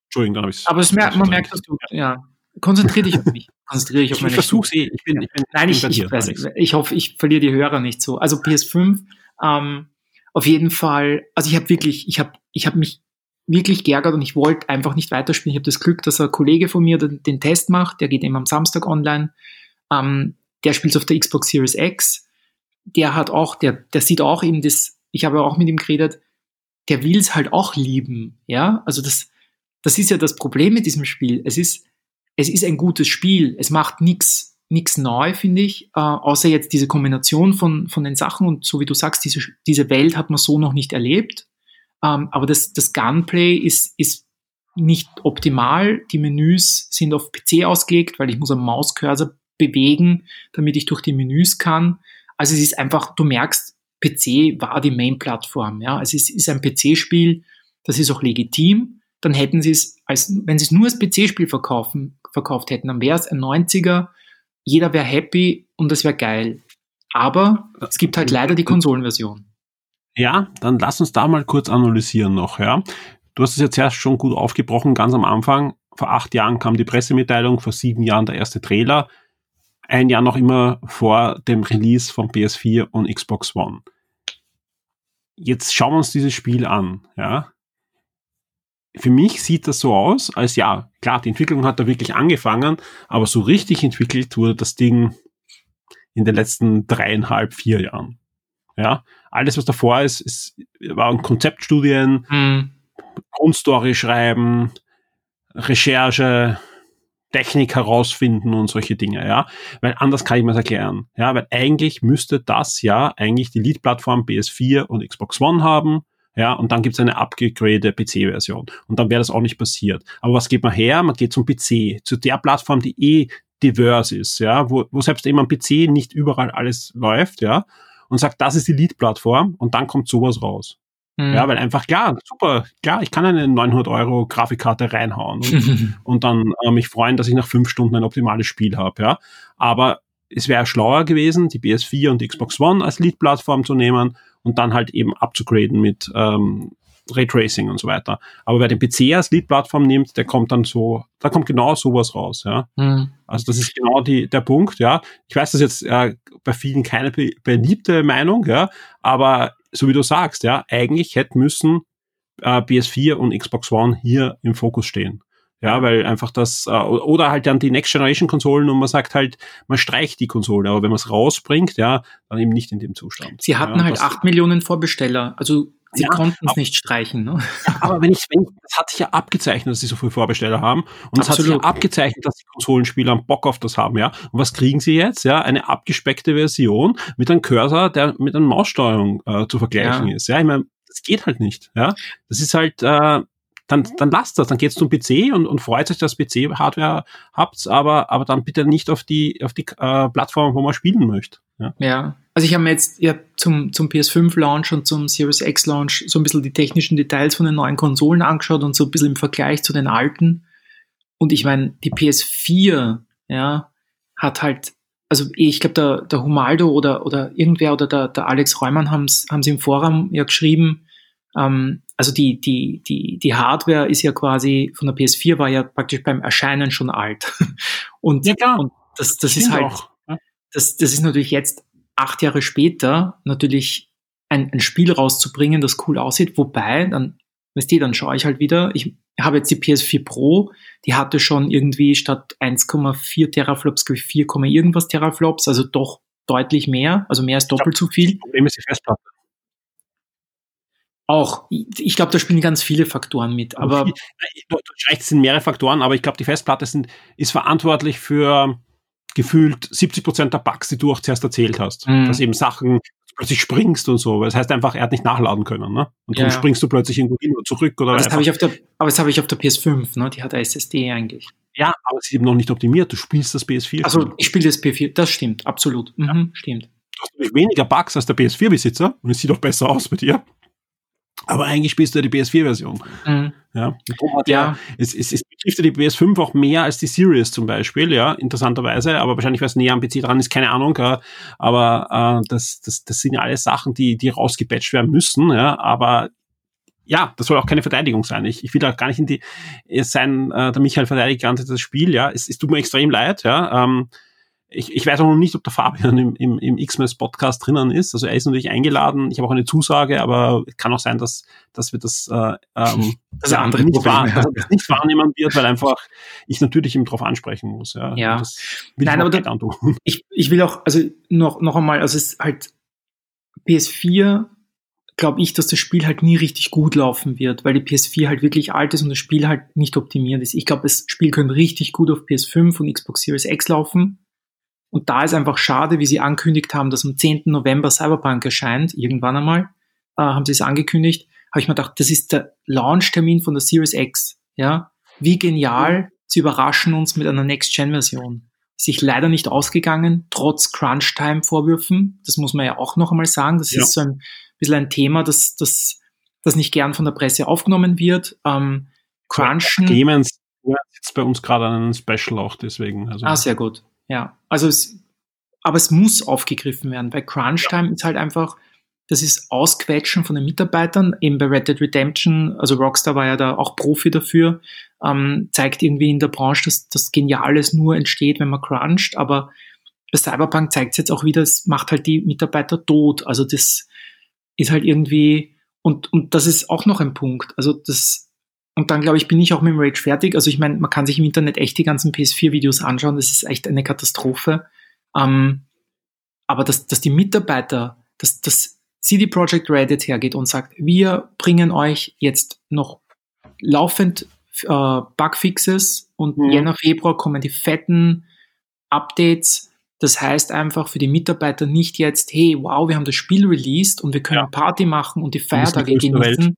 Entschuldigung, dann habe ich es. Aber es mer man merkt, dass du, ja. Konzentriere dich auf mich. Konzentriere dich auf meine Ich versuche eh. Ich bin, ich bin, Nein, ich, ich, ich, weiß, ich hoffe, ich verliere die Hörer nicht so. Also PS5, ähm, auf jeden Fall, also ich habe wirklich, ich habe ich hab mich wirklich geärgert und ich wollte einfach nicht weiterspielen. Ich habe das Glück, dass ein Kollege von mir den, den, Test macht, der geht eben am Samstag online. Ähm, der spielt auf der Xbox Series X, der hat auch, der, der sieht auch eben das, ich habe auch mit ihm geredet, der will es halt auch lieben, ja, also das, das ist ja das Problem mit diesem Spiel. Es ist, es ist ein gutes Spiel, es macht nichts nichts neu, finde ich, äh, außer jetzt diese Kombination von, von den Sachen und so wie du sagst, diese, diese Welt hat man so noch nicht erlebt. Ähm, aber das, das Gunplay ist, ist nicht optimal. Die Menüs sind auf PC ausgelegt, weil ich muss am Mauscursor bewegen, damit ich durch die Menüs kann. Also es ist einfach, du merkst, PC war die Main-Plattform. Ja? Also es ist ein PC-Spiel, das ist auch legitim. Dann hätten sie es, als, wenn sie es nur als PC-Spiel verkaufen, verkauft hätten, dann wäre es ein 90er, jeder wäre happy und das wäre geil. Aber es gibt halt leider die Konsolenversion. Ja, dann lass uns da mal kurz analysieren noch, ja. Du hast es jetzt erst schon gut aufgebrochen, ganz am Anfang. Vor acht Jahren kam die Pressemitteilung, vor sieben Jahren der erste Trailer ein Jahr noch immer vor dem Release von PS4 und Xbox One. Jetzt schauen wir uns dieses Spiel an, ja. Für mich sieht das so aus, als ja, klar, die Entwicklung hat da wirklich angefangen, aber so richtig entwickelt wurde das Ding in den letzten dreieinhalb, vier Jahren. Ja, alles, was davor ist, ist waren Konzeptstudien, mhm. Grundstory schreiben, Recherche, Technik herausfinden und solche Dinge, ja. Weil anders kann ich mir das erklären. Ja, weil eigentlich müsste das ja eigentlich die Lead-Plattform PS4 und Xbox One haben. ja, und dann gibt's eine abgegradete PC-Version. Und dann wäre das auch nicht passiert. Aber was geht man her? Man geht zum PC, zu der Plattform, die eh divers ist, ja, wo, wo selbst eben am PC nicht überall alles läuft, ja, und sagt, das ist die Lead-Plattform und dann kommt sowas raus. Mhm. Ja, weil einfach klar, super, klar, ich kann eine 900 Euro Grafikkarte reinhauen und, und dann äh, mich freuen, dass ich nach fünf Stunden ein optimales Spiel habe, ja. Aber es wäre schlauer gewesen, die PS4 und die Xbox One als Lead-Plattform zu nehmen und dann halt eben abzugraden mit ähm, Raytracing und so weiter. Aber wer den PC als Lead-Plattform nimmt, der kommt dann so, da kommt genau sowas raus, ja. Mhm. Also das ist genau die, der Punkt, ja. Ich weiß, das ist jetzt äh, bei vielen keine be beliebte Meinung, ja, aber so wie du sagst, ja, eigentlich hätte müssen äh, PS4 und Xbox One hier im Fokus stehen. Ja, weil einfach das, äh, oder halt dann die Next Generation Konsolen und man sagt halt, man streicht die Konsole, aber wenn man es rausbringt, ja, dann eben nicht in dem Zustand. Sie hatten ja, halt acht Millionen Vorbesteller, also sie ja, konnten es nicht streichen. Ne? Ja, aber wenn ich, wenn ich, das hat sich ja abgezeichnet, dass sie so viele Vorbesteller haben und es hat sich ja abgezeichnet, dass die Konsolenspieler Bock auf das haben, ja. Und was kriegen sie jetzt? Ja, eine abgespeckte Version mit einem Cursor, der mit einer Maussteuerung äh, zu vergleichen ist. Ja, ich meine, das geht halt nicht. Ja, das ist halt äh, dann, dann lasst das, dann geht's zum PC und, und freut sich, dass PC-Hardware habt, aber, aber dann bitte nicht auf die, auf die äh, Plattform, wo man spielen möchte. Ja, ja. also ich habe mir jetzt ja, zum, zum PS5-Launch und zum Series X-Launch so ein bisschen die technischen Details von den neuen Konsolen angeschaut und so ein bisschen im Vergleich zu den alten. Und ich meine, die PS4, ja, hat halt, also ich glaube, der, der Humaldo oder, oder irgendwer oder der, der Alex Reumann haben es im Forum ja geschrieben, ähm, also die, die, die, die Hardware ist ja quasi von der PS4 war ja praktisch beim Erscheinen schon alt. Und, ja, klar. und das, das ist halt, auch, das, das ist natürlich jetzt acht Jahre später natürlich ein, ein Spiel rauszubringen, das cool aussieht. Wobei, dann, weißt du, dann schaue ich halt wieder, ich habe jetzt die PS4 Pro, die hatte schon irgendwie statt 1,4 Teraflops, 4, irgendwas Teraflops, also doch deutlich mehr, also mehr als doppelt so viel. Das Problem ist die Festplatte. Auch. Ich glaube, da spielen ganz viele Faktoren mit. Aber Vielleicht sind mehrere Faktoren, aber ich glaube, die Festplatte sind, ist verantwortlich für gefühlt 70 Prozent der Bugs, die du auch zuerst erzählt hast. Mhm. Dass eben Sachen plötzlich springst und so. Das heißt einfach, er hat nicht nachladen können. Ne? Und dann ja. springst du plötzlich irgendwo hin oder zurück. Oder aber das habe ich auf der, aber das habe ich auf der PS5, ne? Die hat eine SSD eigentlich. Ja, aber sie ist eben noch nicht optimiert. Du spielst das PS4. Also ich spiele das PS4, das stimmt, absolut. Mhm, ja. Stimmt. Du hast weniger Bugs als der PS4-Besitzer und es sieht auch besser aus bei dir. Aber eigentlich spielst du ja die PS4-Version. Mhm. Ja, ja. ja. Es, es, es betrifft ja die PS5 auch mehr als die Series zum Beispiel, ja, interessanterweise, aber wahrscheinlich, weil es näher am PC dran ist, keine Ahnung, ja. aber äh, das, das, das sind ja alles Sachen, die, die rausgepatcht werden müssen, ja, aber ja, das soll auch keine Verteidigung sein. Ich, ich will da gar nicht in die sein, äh, der Michael verteidigt ganze das Spiel, ja. Es, es tut mir extrem leid, ja. Ähm, ich, ich weiß auch noch nicht, ob der Fabian im, im, im X-Mess-Podcast drinnen ist. Also er ist natürlich eingeladen. Ich habe auch eine Zusage, aber kann auch sein, dass, dass wir das, äh, ähm, das andere nicht, wahr, ja. das nicht wahrnehmen wird, weil einfach ich natürlich ihm darauf ansprechen muss. Ja, ja. Nein, aber da, ich, ich will auch, also noch, noch einmal, also es ist halt PS4 glaube ich, dass das Spiel halt nie richtig gut laufen wird, weil die PS4 halt wirklich alt ist und das Spiel halt nicht optimiert ist. Ich glaube, das Spiel könnte richtig gut auf PS5 und Xbox Series X laufen. Und da ist einfach schade, wie sie ankündigt haben, dass am 10. November Cyberpunk erscheint, irgendwann einmal, äh, haben sie es angekündigt, habe ich mir gedacht, das ist der Launch-Termin von der Series X. Ja, wie genial, sie überraschen uns mit einer Next-Gen-Version. Sich leider nicht ausgegangen, trotz Crunch-Time-Vorwürfen. Das muss man ja auch noch einmal sagen. Das ja. ist so ein bisschen ein Thema, das, das, das nicht gern von der Presse aufgenommen wird. Ähm, Crunchen. Clemens sitzt bei uns gerade an einem Special auch deswegen. Also. Ah, sehr gut. Ja, also es, aber es muss aufgegriffen werden, weil Crunch Time ja. ist halt einfach, das ist Ausquetschen von den Mitarbeitern, eben bei Red Dead Redemption, also Rockstar war ja da auch Profi dafür, ähm, zeigt irgendwie in der Branche, dass das Geniales nur entsteht, wenn man cruncht, aber bei Cyberpunk zeigt es jetzt auch wieder, es macht halt die Mitarbeiter tot, also das ist halt irgendwie, und, und das ist auch noch ein Punkt, also das, und dann, glaube ich, bin ich auch mit dem Rage fertig. Also ich meine, man kann sich im Internet echt die ganzen PS4-Videos anschauen. Das ist echt eine Katastrophe. Ähm, aber dass, dass die Mitarbeiter, dass, dass CD Projekt Reddit hergeht und sagt, wir bringen euch jetzt noch laufend äh, Bugfixes und mhm. Jänner, Februar kommen die fetten Updates, Das heißt einfach für die Mitarbeiter nicht jetzt, hey, wow, wir haben das Spiel released und wir können ja. Party machen und die Feiertage genießen.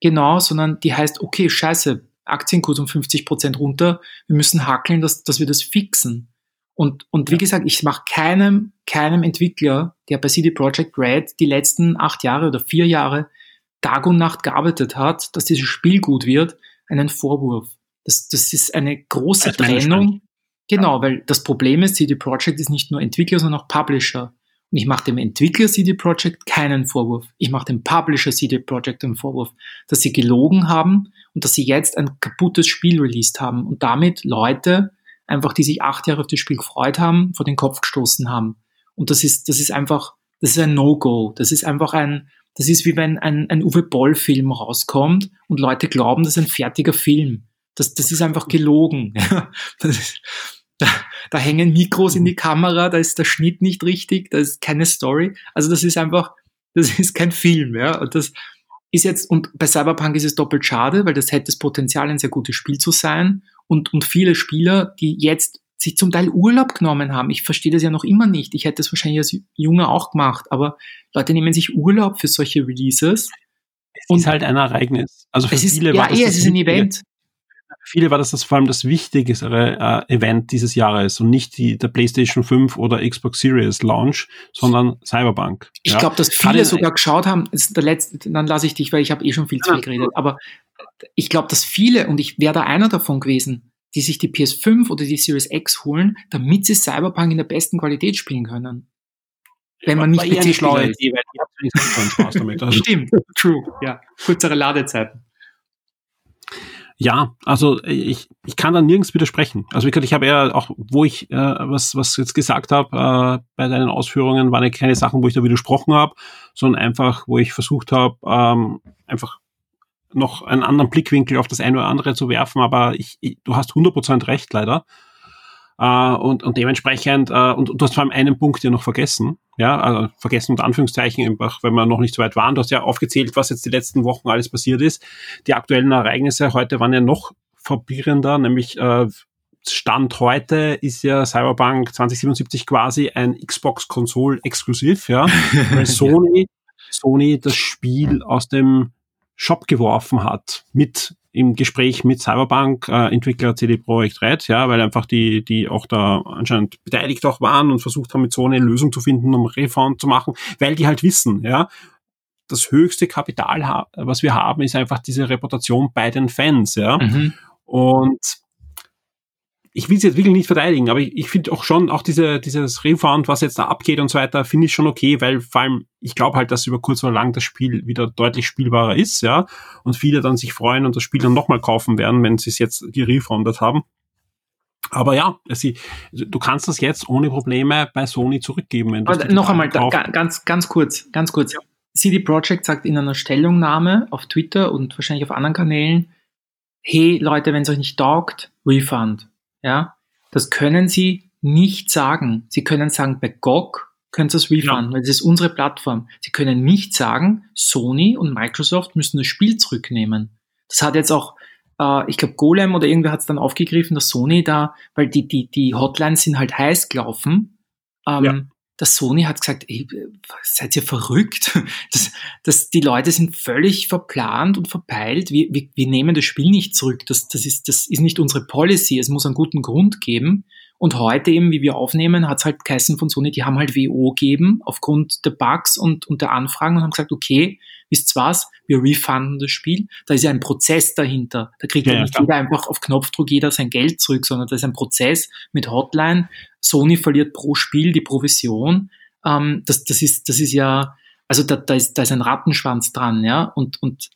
Genau, sondern die heißt, okay, scheiße, Aktienkurs um 50 Prozent runter, wir müssen hackeln, dass, dass wir das fixen. Und, und wie ja. gesagt, ich mache keinem, keinem Entwickler, der bei CD Projekt Red die letzten acht Jahre oder vier Jahre Tag und Nacht gearbeitet hat, dass dieses Spiel gut wird, einen Vorwurf. Das, das ist eine große Trennung. Genau, weil das Problem ist, CD Projekt ist nicht nur Entwickler, sondern auch Publisher. Und ich mache dem Entwickler CD Projekt keinen Vorwurf. Ich mache dem Publisher CD Projekt einen Vorwurf, dass sie gelogen haben und dass sie jetzt ein kaputtes Spiel released haben und damit Leute einfach, die sich acht Jahre auf das Spiel gefreut haben, vor den Kopf gestoßen haben. Und das ist, das ist einfach, das ist ein No-Go. Das ist einfach ein, das ist wie wenn ein, ein Uwe Boll-Film rauskommt und Leute glauben, das ist ein fertiger Film. Das, das ist einfach gelogen. ist, da, da hängen Mikros in die Kamera, da ist der Schnitt nicht richtig, da ist keine Story. Also das ist einfach, das ist kein Film, ja. Und das ist jetzt, und bei Cyberpunk ist es doppelt schade, weil das hätte das Potenzial, ein sehr gutes Spiel zu sein. Und, und viele Spieler, die jetzt sich zum Teil Urlaub genommen haben. Ich verstehe das ja noch immer nicht. Ich hätte es wahrscheinlich als Junge auch gemacht, aber Leute nehmen sich Urlaub für solche Releases. Es und ist halt ein Ereignis. Also für viele ist, war ja, das, eh, es ist ein Event. Viele war das, das vor allem das wichtigere äh, Event dieses Jahres und nicht die, der PlayStation 5 oder Xbox Series Launch, sondern Cyberpunk. Ich ja. glaube, dass viele Gerade sogar geschaut haben, der letzte, dann lasse ich dich, weil ich habe eh schon viel zu viel geredet, aber ich glaube, dass viele, und ich wäre da einer davon gewesen, die sich die PS5 oder die Series X holen, damit sie Cyberpunk in der besten Qualität spielen können. Wenn man nicht PC schlau ist. Idee, weil also. Stimmt, true, ja. Kürzere Ladezeiten. Ja, also ich, ich kann da nirgends widersprechen. Also ich habe ja auch, wo ich äh, was was jetzt gesagt habe äh, bei deinen Ausführungen, waren ja keine Sachen, wo ich da widersprochen habe, sondern einfach, wo ich versucht habe, ähm, einfach noch einen anderen Blickwinkel auf das eine oder andere zu werfen, aber ich, ich, du hast 100% recht leider. Uh, und, und dementsprechend, uh, und, und, du hast vor allem einen Punkt ja noch vergessen, ja, also vergessen unter Anführungszeichen, einfach, wenn wir noch nicht so weit waren. Du hast ja aufgezählt, was jetzt die letzten Wochen alles passiert ist. Die aktuellen Ereignisse heute waren ja noch verwirrender, nämlich uh, Stand heute ist ja Cyberpunk 2077 quasi ein Xbox-Konsol exklusiv, ja, weil Sony, Sony das Spiel aus dem Shop geworfen hat mit im Gespräch mit Cyberbank äh, Entwickler CD Projekt Red, ja, weil einfach die die auch da anscheinend beteiligt auch waren und versucht haben mit so eine Lösung zu finden, um Refund zu machen, weil die halt wissen, ja, das höchste Kapital, was wir haben, ist einfach diese Reputation bei den Fans, ja. Mhm. Und ich will es jetzt wirklich nicht verteidigen, aber ich, ich finde auch schon, auch diese, dieses Refund, was jetzt da abgeht und so weiter, finde ich schon okay, weil vor allem, ich glaube halt, dass über kurz oder lang das Spiel wieder deutlich spielbarer ist, ja, und viele dann sich freuen und das Spiel dann nochmal kaufen werden, wenn sie es jetzt gerefundet haben. Aber ja, sie, du kannst das jetzt ohne Probleme bei Sony zurückgeben. Wenn Aber noch einmal, da, ganz, ganz kurz, ganz kurz. Ja. CD Projekt sagt in einer Stellungnahme auf Twitter und wahrscheinlich auf anderen Kanälen, hey Leute, wenn es euch nicht taugt, Refund. Ja, das können Sie nicht sagen. Sie können sagen, bei GOG können Sie es refunden, ja. weil das ist unsere Plattform. Sie können nicht sagen, Sony und Microsoft müssen das Spiel zurücknehmen. Das hat jetzt auch, äh, ich glaube, Golem oder irgendwer hat es dann aufgegriffen, dass Sony da, weil die, die, die Hotlines sind halt heiß gelaufen, ähm, ja dass Sony hat gesagt, ey, seid ihr verrückt? Das, das, die Leute sind völlig verplant und verpeilt. Wir, wir, wir nehmen das Spiel nicht zurück. Das, das, ist, das ist nicht unsere Policy. Es muss einen guten Grund geben. Und heute eben, wie wir aufnehmen, hat es halt geheißen von Sony, die haben halt WO gegeben aufgrund der Bugs und, und der Anfragen und haben gesagt, okay, wisst was, wir refunden das Spiel. Da ist ja ein Prozess dahinter. Da kriegt ja, ja nicht jeder einfach auf Knopfdruck jeder sein Geld zurück, sondern da ist ein Prozess mit Hotline. Sony verliert pro Spiel die Provision. Ähm, das, das, ist, das ist ja, also da, da, ist, da ist ein Rattenschwanz dran, ja. Und, und,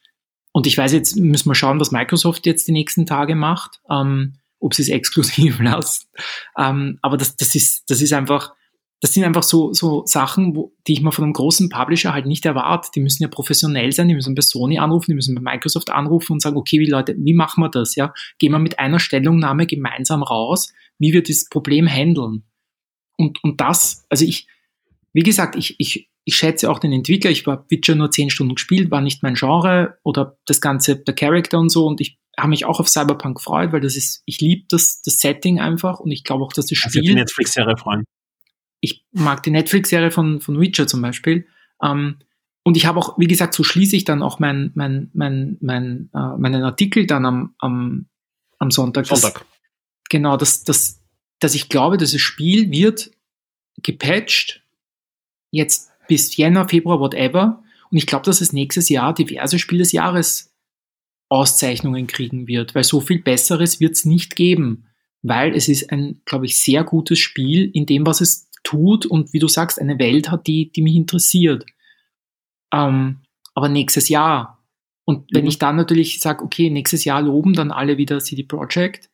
und ich weiß jetzt, müssen wir schauen, was Microsoft jetzt die nächsten Tage macht, ähm, ob sie es exklusiv lassen. Ähm, aber das, das, ist, das ist einfach, das sind einfach so, so Sachen, wo, die ich mal von einem großen Publisher halt nicht erwarte. Die müssen ja professionell sein, die müssen bei Sony anrufen, die müssen bei Microsoft anrufen und sagen, okay, wie Leute, wie machen wir das? Ja, gehen wir mit einer Stellungnahme gemeinsam raus, wie wir das Problem handeln. Und, und das, also ich, wie gesagt, ich, ich, ich schätze auch den Entwickler. Ich war Witcher nur zehn Stunden gespielt, war nicht mein Genre oder das ganze, der Charakter und so. Und ich habe mich auch auf Cyberpunk gefreut, weil das ist, ich liebe das, das Setting einfach und ich glaube auch, dass das Spiel. Also die Netflix-Serie freuen. Ich mag die Netflix-Serie von, von Witcher zum Beispiel. Ähm, und ich habe auch, wie gesagt, so schließe ich dann auch mein, mein, mein, mein, äh, meinen Artikel dann am, am, am Sonntag. Sonntag. Dass, genau, dass, dass, dass ich glaube, dieses Spiel wird gepatcht jetzt bis Jänner, Februar, whatever. Und ich glaube, dass es nächstes Jahr diverse Spiel des Jahres Auszeichnungen kriegen wird, weil so viel Besseres wird es nicht geben, weil es ist ein, glaube ich, sehr gutes Spiel in dem, was es tut und wie du sagst, eine Welt hat, die, die mich interessiert. Ähm, aber nächstes Jahr. Und wenn mhm. ich dann natürlich sage, okay, nächstes Jahr loben dann alle wieder CD Projekt,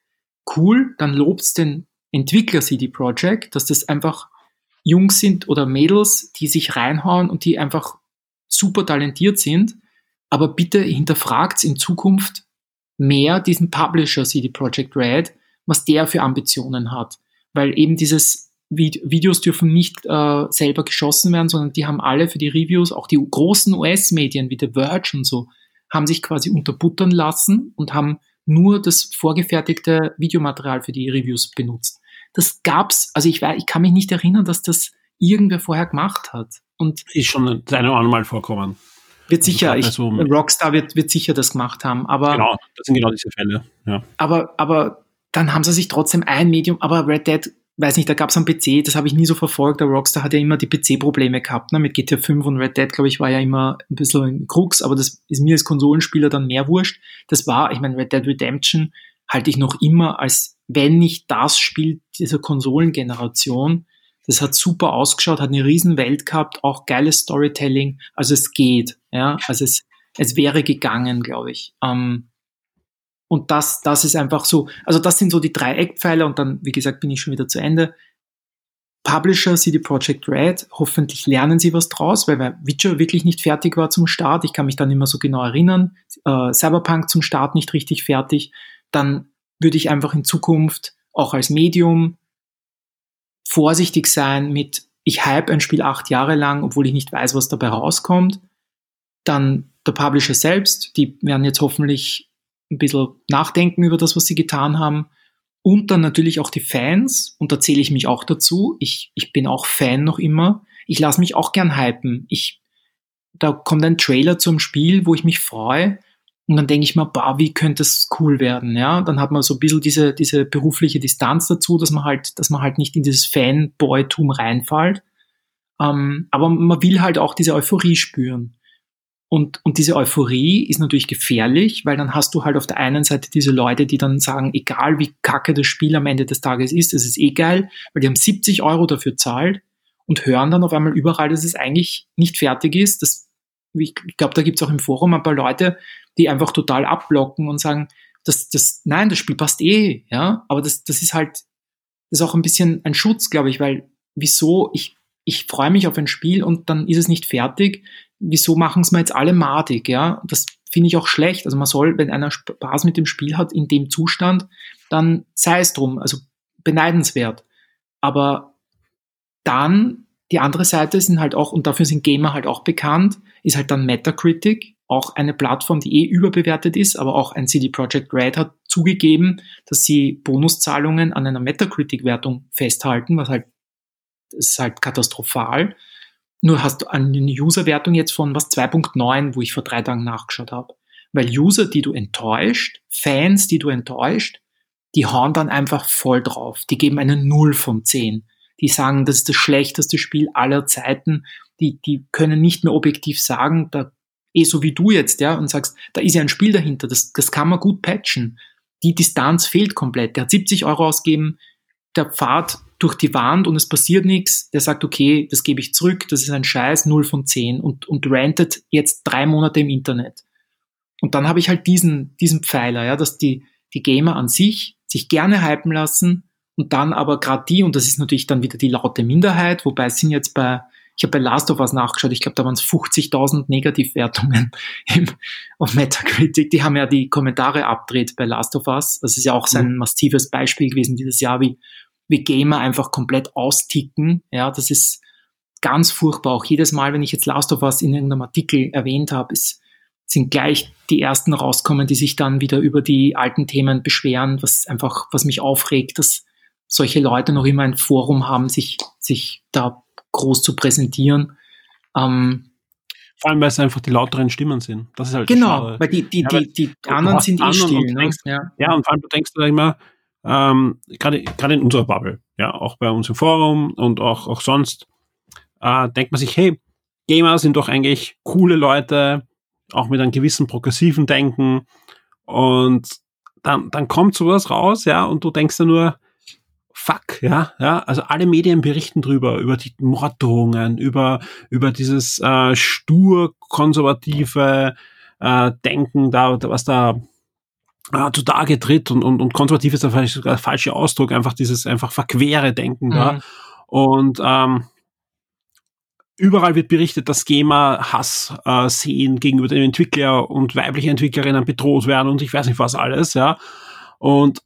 cool, dann lobt's den Entwickler CD Projekt, dass das einfach Jungs sind oder Mädels, die sich reinhauen und die einfach super talentiert sind. Aber bitte hinterfragt in Zukunft mehr diesen Publisher CD Projekt Red, was der für Ambitionen hat. Weil eben dieses Videos dürfen nicht äh, selber geschossen werden, sondern die haben alle für die Reviews, auch die großen US-Medien wie The Verge und so, haben sich quasi unterbuttern lassen und haben nur das vorgefertigte Videomaterial für die Reviews benutzt. Das gab's, also ich, ich kann mich nicht erinnern, dass das irgendwer vorher gemacht hat. Und ist schon ein oder andere Mal vorkommen. Wird also sicher, ich, so Rockstar wird, wird sicher das gemacht haben, aber. Genau, das sind genau diese Fälle, ja. Aber, aber dann haben sie sich trotzdem ein Medium, aber Red Dead weiß nicht, da gab es am PC, das habe ich nie so verfolgt, der Rockstar hat ja immer die PC-Probleme gehabt, ne? mit GTA 5 und Red Dead, glaube ich, war ja immer ein bisschen ein Krux, aber das ist mir als Konsolenspieler dann mehr wurscht. Das war, ich meine, Red Dead Redemption halte ich noch immer als, wenn nicht das Spiel dieser Konsolengeneration. Das hat super ausgeschaut, hat eine riesen Welt gehabt, auch geiles Storytelling, also es geht, ja, also es, es wäre gegangen, glaube ich. Ähm, und das, das ist einfach so, also das sind so die drei Eckpfeiler und dann, wie gesagt, bin ich schon wieder zu Ende. Publisher CD Projekt Red, hoffentlich lernen sie was draus, weil Witcher wirklich nicht fertig war zum Start. Ich kann mich dann immer so genau erinnern. Äh, Cyberpunk zum Start nicht richtig fertig. Dann würde ich einfach in Zukunft auch als Medium vorsichtig sein mit, ich hype ein Spiel acht Jahre lang, obwohl ich nicht weiß, was dabei rauskommt. Dann der Publisher selbst, die werden jetzt hoffentlich ein bisschen nachdenken über das, was sie getan haben. Und dann natürlich auch die Fans, und da zähle ich mich auch dazu. Ich, ich bin auch Fan noch immer. Ich lasse mich auch gern hypen. Ich, da kommt ein Trailer zum Spiel, wo ich mich freue. Und dann denke ich mir, bah, wie könnte es cool werden, ja? Dann hat man so ein bisschen diese, diese berufliche Distanz dazu, dass man halt, dass man halt nicht in dieses Fanboy-Tum reinfällt. Ähm, aber man will halt auch diese Euphorie spüren. Und, und diese Euphorie ist natürlich gefährlich, weil dann hast du halt auf der einen Seite diese Leute, die dann sagen, egal wie kacke das Spiel am Ende des Tages ist, es ist eh geil, weil die haben 70 Euro dafür zahlt und hören dann auf einmal überall, dass es eigentlich nicht fertig ist. Das, ich glaube, da gibt es auch im Forum ein paar Leute, die einfach total abblocken und sagen, das, das, nein, das Spiel passt eh, ja, aber das, das ist halt, das ist auch ein bisschen ein Schutz, glaube ich, weil wieso, ich, ich freue mich auf ein Spiel und dann ist es nicht fertig wieso machen es mir jetzt alle madig, ja? Das finde ich auch schlecht. Also man soll, wenn einer Spaß mit dem Spiel hat in dem Zustand, dann sei es drum, also beneidenswert. Aber dann die andere Seite sind halt auch, und dafür sind Gamer halt auch bekannt, ist halt dann Metacritic, auch eine Plattform, die eh überbewertet ist, aber auch ein CD Projekt Red hat zugegeben, dass sie Bonuszahlungen an einer Metacritic-Wertung festhalten, was halt, das ist halt katastrophal. Nur hast du eine User-Wertung jetzt von was 2.9, wo ich vor drei Tagen nachgeschaut habe. Weil User, die du enttäuscht, Fans, die du enttäuscht, die hauen dann einfach voll drauf. Die geben eine Null von 10. Die sagen, das ist das schlechteste Spiel aller Zeiten. Die, die können nicht mehr objektiv sagen, da, eh so wie du jetzt, ja, und sagst, da ist ja ein Spiel dahinter, das, das kann man gut patchen. Die Distanz fehlt komplett. Der hat 70 Euro ausgeben, der Pfad durch die Wand und es passiert nichts, der sagt, okay, das gebe ich zurück, das ist ein Scheiß, 0 von 10 und, und rantet jetzt drei Monate im Internet. Und dann habe ich halt diesen, diesen Pfeiler, ja, dass die, die Gamer an sich sich gerne hypen lassen und dann aber gerade die, und das ist natürlich dann wieder die laute Minderheit, wobei es sind jetzt bei, ich habe bei Last of Us nachgeschaut, ich glaube, da waren es 50.000 Negativwertungen im, auf Metacritic. Die haben ja die Kommentare abdreht bei Last of Us. Das ist ja auch sein mhm. massives Beispiel gewesen dieses Jahr, wie wie Gamer einfach komplett austicken. Ja, das ist ganz furchtbar. Auch jedes Mal, wenn ich jetzt Last of Us in irgendeinem Artikel erwähnt habe, ist, sind gleich die ersten rauskommen, die sich dann wieder über die alten Themen beschweren, was einfach, was mich aufregt, dass solche Leute noch immer ein Forum haben, sich, sich da groß zu präsentieren. Ähm, vor allem, weil es einfach die lauteren Stimmen sind. Das ist halt Genau, weil die, die, ja, die, die, die anderen sind eh still. Ne? Denkst, ja. ja, und vor allem du denkst da immer, ähm, gerade gerade in unserer Bubble, ja, auch bei uns im Forum und auch, auch sonst, äh, denkt man sich, hey, Gamer sind doch eigentlich coole Leute, auch mit einem gewissen progressiven Denken. Und dann, dann kommt sowas raus, ja, und du denkst da nur, fuck, ja, ja, also alle Medien berichten drüber, über die Morddrohungen, über, über dieses äh, stur konservative äh, Denken, da, was da äh, zutage tritt und, und, und konservativ ist der, der falsche Ausdruck, einfach dieses einfach verquere Denken mhm. da. Und ähm, überall wird berichtet, dass Gamer Hass äh, sehen gegenüber dem Entwickler und weibliche Entwicklerinnen bedroht werden und ich weiß nicht was alles, ja. Und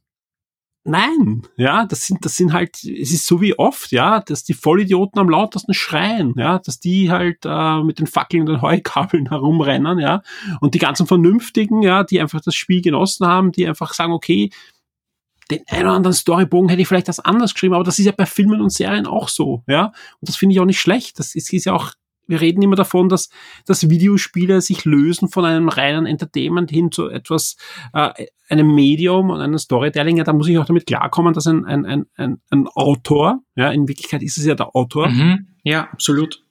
Nein, ja, das sind, das sind halt, es ist so wie oft, ja, dass die Vollidioten am lautesten schreien, ja, dass die halt äh, mit den Fackeln und den Heukabeln herumrennen, ja, und die ganzen Vernünftigen, ja, die einfach das Spiel genossen haben, die einfach sagen, okay, den einen oder anderen Storybogen hätte ich vielleicht das anders geschrieben, aber das ist ja bei Filmen und Serien auch so, ja, und das finde ich auch nicht schlecht, das ist, ist ja auch wir reden immer davon, dass, dass Videospiele sich lösen von einem reinen Entertainment hin zu etwas, äh, einem Medium und einem Storytelling. Ja, da muss ich auch damit klarkommen, dass ein, ein, ein, ein, ein Autor, ja, in Wirklichkeit ist es ja der Autor. Mhm. Ja, absolut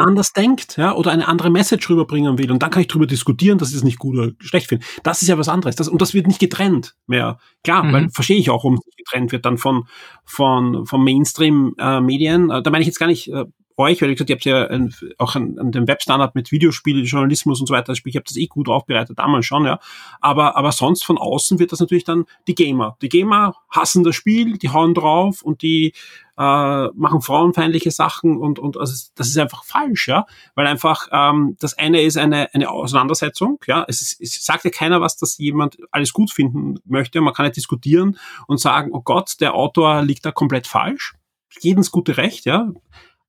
anders denkt, ja, oder eine andere Message rüberbringen will. Und dann kann ich darüber diskutieren, dass ich es nicht gut oder schlecht finde. Das ist ja was anderes. Das, und das wird nicht getrennt mehr. Klar, mhm. weil verstehe ich auch, warum es getrennt wird dann von, von, von Mainstream-Medien. Äh, da meine ich jetzt gar nicht äh, euch, weil ich gesagt, ihr habt ja ein, auch an, an dem Webstandard mit Videospiele, Journalismus und so weiter, ich habe das eh gut aufbereitet, damals schon, ja. Aber, aber sonst von außen wird das natürlich dann die Gamer. Die Gamer hassen das Spiel, die hauen drauf und die äh, machen frauenfeindliche Sachen und, und also das ist einfach falsch, ja. Weil einfach ähm, das eine ist eine, eine Auseinandersetzung, ja. Es, ist, es sagt ja keiner was, dass jemand alles gut finden möchte. Man kann ja diskutieren und sagen, oh Gott, der Autor liegt da komplett falsch. Jedens gute Recht, ja.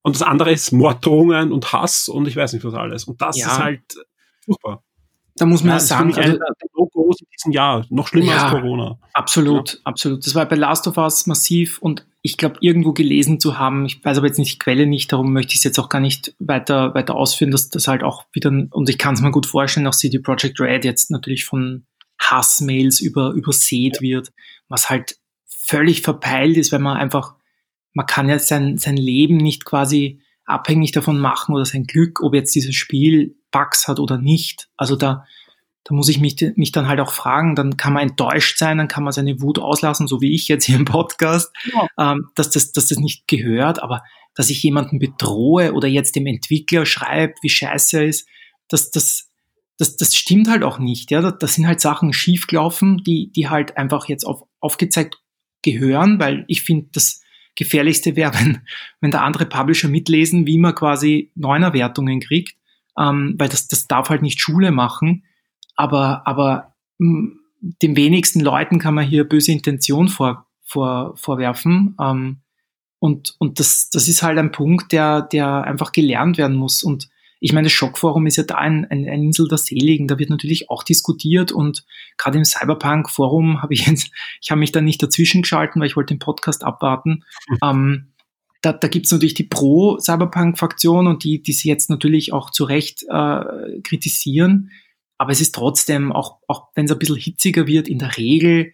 Und das andere ist Morddrohungen und Hass und ich weiß nicht was alles. Und das ja. ist halt furchtbar. Da muss man ja, sagen, das also, der No-Gos in diesem Jahr, noch schlimmer ja, als Corona. Absolut, ja. absolut. Das war bei Last of Us massiv und ich glaube, irgendwo gelesen zu haben, ich weiß aber jetzt nicht die Quelle nicht, darum möchte ich es jetzt auch gar nicht weiter, weiter ausführen, dass das halt auch wieder, und ich kann es mir gut vorstellen, auch CD Projekt Red jetzt natürlich von Hassmails über, übersät wird, was halt völlig verpeilt ist, wenn man einfach man kann ja sein, sein Leben nicht quasi abhängig davon machen oder sein Glück, ob jetzt dieses Spiel Bugs hat oder nicht. Also da, da muss ich mich, mich dann halt auch fragen, dann kann man enttäuscht sein, dann kann man seine Wut auslassen, so wie ich jetzt hier im Podcast, ja. ähm, dass, das, dass das nicht gehört, aber dass ich jemanden bedrohe oder jetzt dem Entwickler schreibt, wie scheiße er ist, das, das, das, das stimmt halt auch nicht. Ja? Da, da sind halt Sachen schiefgelaufen, die, die halt einfach jetzt auf, aufgezeigt gehören, weil ich finde, das Gefährlichste wäre, wenn, wenn da andere Publisher mitlesen, wie man quasi Neunerwertungen kriegt, ähm, weil das, das darf halt nicht Schule machen. Aber, aber mh, hm, den wenigsten Leuten kann man hier böse Intention vor, vor, vorwerfen. Ähm, und und das, das ist halt ein Punkt, der, der einfach gelernt werden muss. Und ich meine, das Schockforum ist ja da ein, ein, ein Insel der Seligen, da wird natürlich auch diskutiert und gerade im Cyberpunk-Forum habe ich jetzt, ich habe mich da nicht dazwischen geschalten, weil ich wollte den Podcast abwarten. Mhm. Ähm, da, da gibt es natürlich die Pro-Cyberpunk-Fraktion und die, die sie jetzt natürlich auch zu Recht äh, kritisieren. Aber es ist trotzdem, auch, auch wenn es ein bisschen hitziger wird, in der Regel,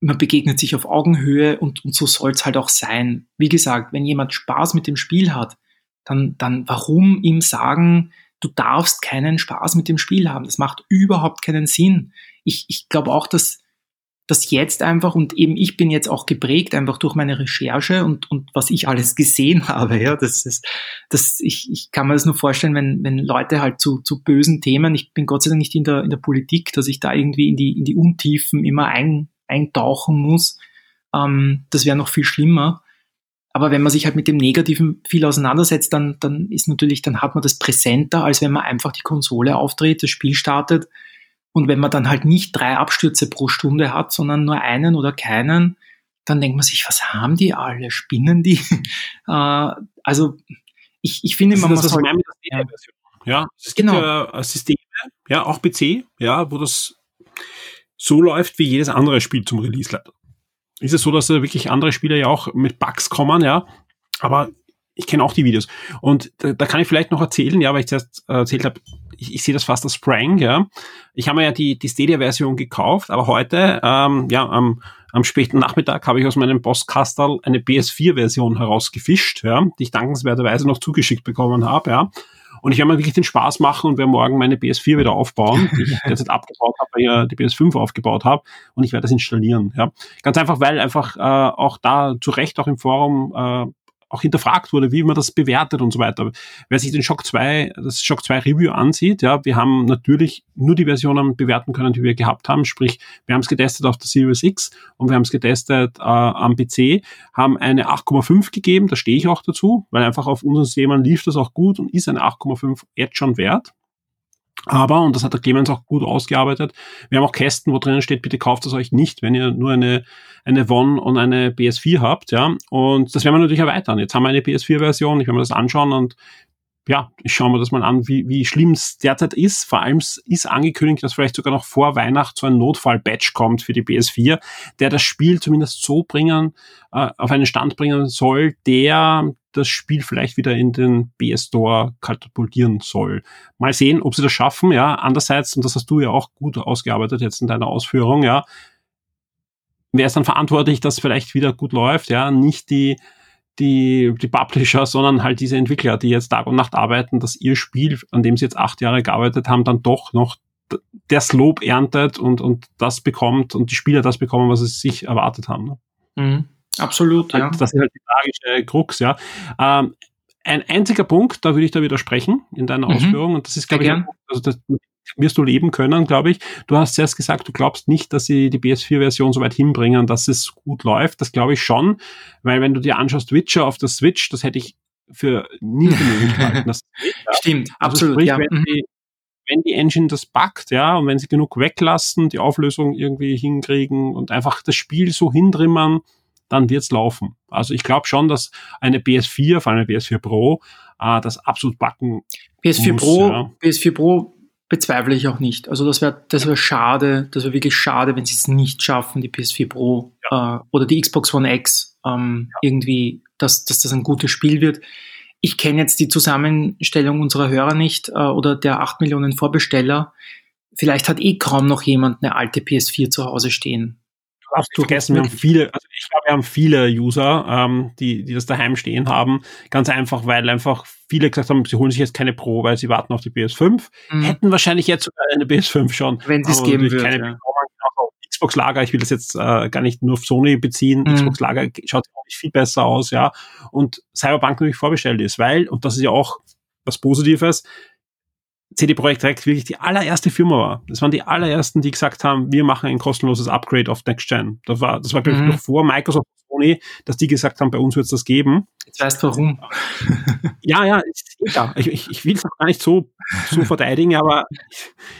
man begegnet sich auf Augenhöhe und, und so soll es halt auch sein. Wie gesagt, wenn jemand Spaß mit dem Spiel hat, dann, dann warum ihm sagen, du darfst keinen Spaß mit dem Spiel haben? Das macht überhaupt keinen Sinn. Ich, ich glaube auch, dass das jetzt einfach, und eben ich bin jetzt auch geprägt einfach durch meine Recherche und, und was ich alles gesehen habe, ja, das ist, das, ich, ich kann mir das nur vorstellen, wenn, wenn Leute halt zu, zu bösen Themen, ich bin Gott sei Dank nicht in der, in der Politik, dass ich da irgendwie in die, in die Untiefen immer ein, eintauchen muss, ähm, das wäre noch viel schlimmer. Aber wenn man sich halt mit dem Negativen viel auseinandersetzt, dann, dann ist natürlich, dann hat man das präsenter, als wenn man einfach die Konsole aufdreht, das Spiel startet. Und wenn man dann halt nicht drei Abstürze pro Stunde hat, sondern nur einen oder keinen, dann denkt man sich, was haben die alle? Spinnen die? äh, also ich, ich finde, man muss halt, ja. ja, es gibt genau. ja Systeme, ja, auch PC, ja, wo das so läuft wie jedes andere Spiel zum Release leider. Ist es so, dass da wirklich andere Spieler ja auch mit Bugs kommen, ja. Aber ich kenne auch die Videos. Und da, da kann ich vielleicht noch erzählen, ja, weil ich zuerst äh, erzählt habe, ich, ich sehe das fast als Prank, ja. Ich habe mir ja die, die Stadia-Version gekauft, aber heute, ähm, ja, am, am späten Nachmittag habe ich aus meinem Postkastel eine PS4-Version herausgefischt, ja, die ich dankenswerterweise noch zugeschickt bekommen habe, ja. Und ich werde mir wirklich den Spaß machen und werde morgen meine PS4 wieder aufbauen, die ich derzeit abgebaut habe, weil ich die PS5 aufgebaut habe. Und ich werde das installieren. Ja. Ganz einfach, weil einfach äh, auch da zu Recht auch im Forum äh, auch hinterfragt wurde, wie man das bewertet und so weiter. Wer sich den Shock 2, das Shock 2 Review ansieht, ja, wir haben natürlich nur die Versionen bewerten können, die wir gehabt haben, sprich, wir haben es getestet auf der Series X und wir haben es getestet äh, am PC, haben eine 8,5 gegeben, da stehe ich auch dazu, weil einfach auf unseren Systemen lief das auch gut und ist eine 8,5 jetzt schon wert. Aber, und das hat der Clemens auch gut ausgearbeitet, wir haben auch Kästen, wo drinnen steht, bitte kauft es euch nicht, wenn ihr nur eine, eine One und eine PS4 habt, ja. Und das werden wir natürlich erweitern. Jetzt haben wir eine PS4-Version, ich werde mir das anschauen und ja, ich schaue mir das mal an, wie, wie schlimm es derzeit ist. Vor allem ist angekündigt, dass vielleicht sogar noch vor Weihnachten so ein Notfall-Batch kommt für die PS4, der das Spiel zumindest so bringen, äh, auf einen Stand bringen soll, der das Spiel vielleicht wieder in den PS Store katapultieren soll. Mal sehen, ob sie das schaffen, ja. Andererseits, und das hast du ja auch gut ausgearbeitet jetzt in deiner Ausführung, ja. Wer ist dann verantwortlich, dass vielleicht wieder gut läuft, ja? Nicht die, die, die Publisher, sondern halt diese Entwickler, die jetzt Tag und Nacht arbeiten, dass ihr Spiel, an dem sie jetzt acht Jahre gearbeitet haben, dann doch noch das Lob erntet und, und das bekommt und die Spieler das bekommen, was sie sich erwartet haben. Ne? Mhm. Absolut, ja. Das ist halt die tragische Krux, ja. Ähm, ein einziger Punkt, da würde ich da widersprechen in deiner mhm. Ausführung, und das ist, glaube ich, also das wirst du leben können, glaube ich. Du hast zuerst gesagt, du glaubst nicht, dass sie die PS4-Version so weit hinbringen, dass es gut läuft. Das glaube ich schon, weil wenn du dir anschaust, Witcher auf der Switch, das hätte ich für nie möglich gehalten. Stimmt, also absolut, sprich, ja. Wenn mhm. die, wenn die Engine das packt, ja, und wenn sie genug weglassen, die Auflösung irgendwie hinkriegen und einfach das Spiel so hindrimmern, dann wird's laufen. Also ich glaube schon, dass eine PS4, vor allem eine PS4 Pro, äh, das absolut backen PS4 muss, Pro, ja. PS4 Pro bezweifle ich auch nicht. Also das wäre das wäre schade, das wäre wirklich schade, wenn sie es nicht schaffen, die PS4 Pro ja. äh, oder die Xbox One X ähm, ja. irgendwie, dass, dass das ein gutes Spiel wird. Ich kenne jetzt die Zusammenstellung unserer Hörer nicht äh, oder der 8 Millionen Vorbesteller. Vielleicht hat eh kaum noch jemand eine alte PS4 zu Hause stehen darfst du vergessen, wir haben viele, also ich glaube, wir haben viele User, ähm, die, die das daheim stehen haben. Ganz einfach, weil einfach viele gesagt haben, sie holen sich jetzt keine Pro, weil sie warten auf die PS5. Mhm. Hätten wahrscheinlich jetzt sogar eine PS5 schon. Wenn sie es geben würde. Keine ja. Xbox Lager, ich will das jetzt äh, gar nicht nur auf Sony beziehen, mhm. Xbox Lager schaut auch nicht viel besser aus, ja. Und Cyberpunk natürlich vorbestellt ist, weil, und das ist ja auch was Positives, CD Projekt Direct wirklich die allererste Firma war. Das waren die allerersten, die gesagt haben, wir machen ein kostenloses Upgrade auf Next Gen. Das war, das war glaube ich, mhm. noch vor Microsoft Sony, dass die gesagt haben, bei uns wird es das geben. Jetzt weißt du warum. ja, ja, ja ich, ich, ich will es auch gar nicht so, so verteidigen, aber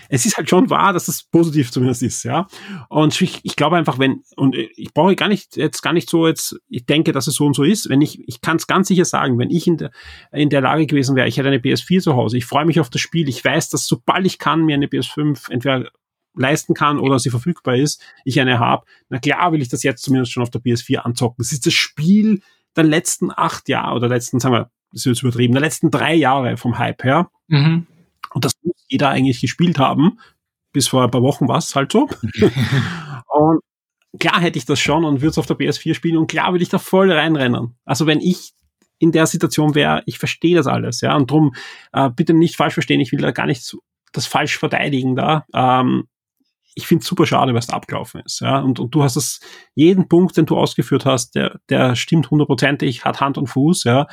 es ist halt schon wahr, dass es positiv zumindest ist, ja. Und ich, ich glaube einfach, wenn, und ich brauche gar nicht, jetzt gar nicht so jetzt, ich denke, dass es so und so ist, wenn ich, ich kann es ganz sicher sagen, wenn ich in der, in der Lage gewesen wäre, ich hätte eine PS4 zu Hause, ich freue mich auf das Spiel, ich weiß, dass sobald ich kann, mir eine PS5 entweder leisten kann oder sie verfügbar ist, ich eine habe, na klar will ich das jetzt zumindest schon auf der PS4 anzocken. Das ist das Spiel, der letzten acht Jahre oder letzten, sagen wir, das ist jetzt übertrieben, der letzten drei Jahre vom Hype her. Mhm. Und das muss jeder eigentlich gespielt haben. Bis vor ein paar Wochen war es halt so. und klar hätte ich das schon und würde es auf der PS4 spielen und klar würde ich da voll reinrennen. Also wenn ich in der Situation wäre, ich verstehe das alles, ja, und drum äh, bitte nicht falsch verstehen, ich will da gar nicht das falsch verteidigen da. Ähm, ich finde es super schade, was da abgelaufen ist. Ja? Und, und du hast das, jeden Punkt, den du ausgeführt hast, der, der stimmt hundertprozentig, hat Hand und Fuß, ja.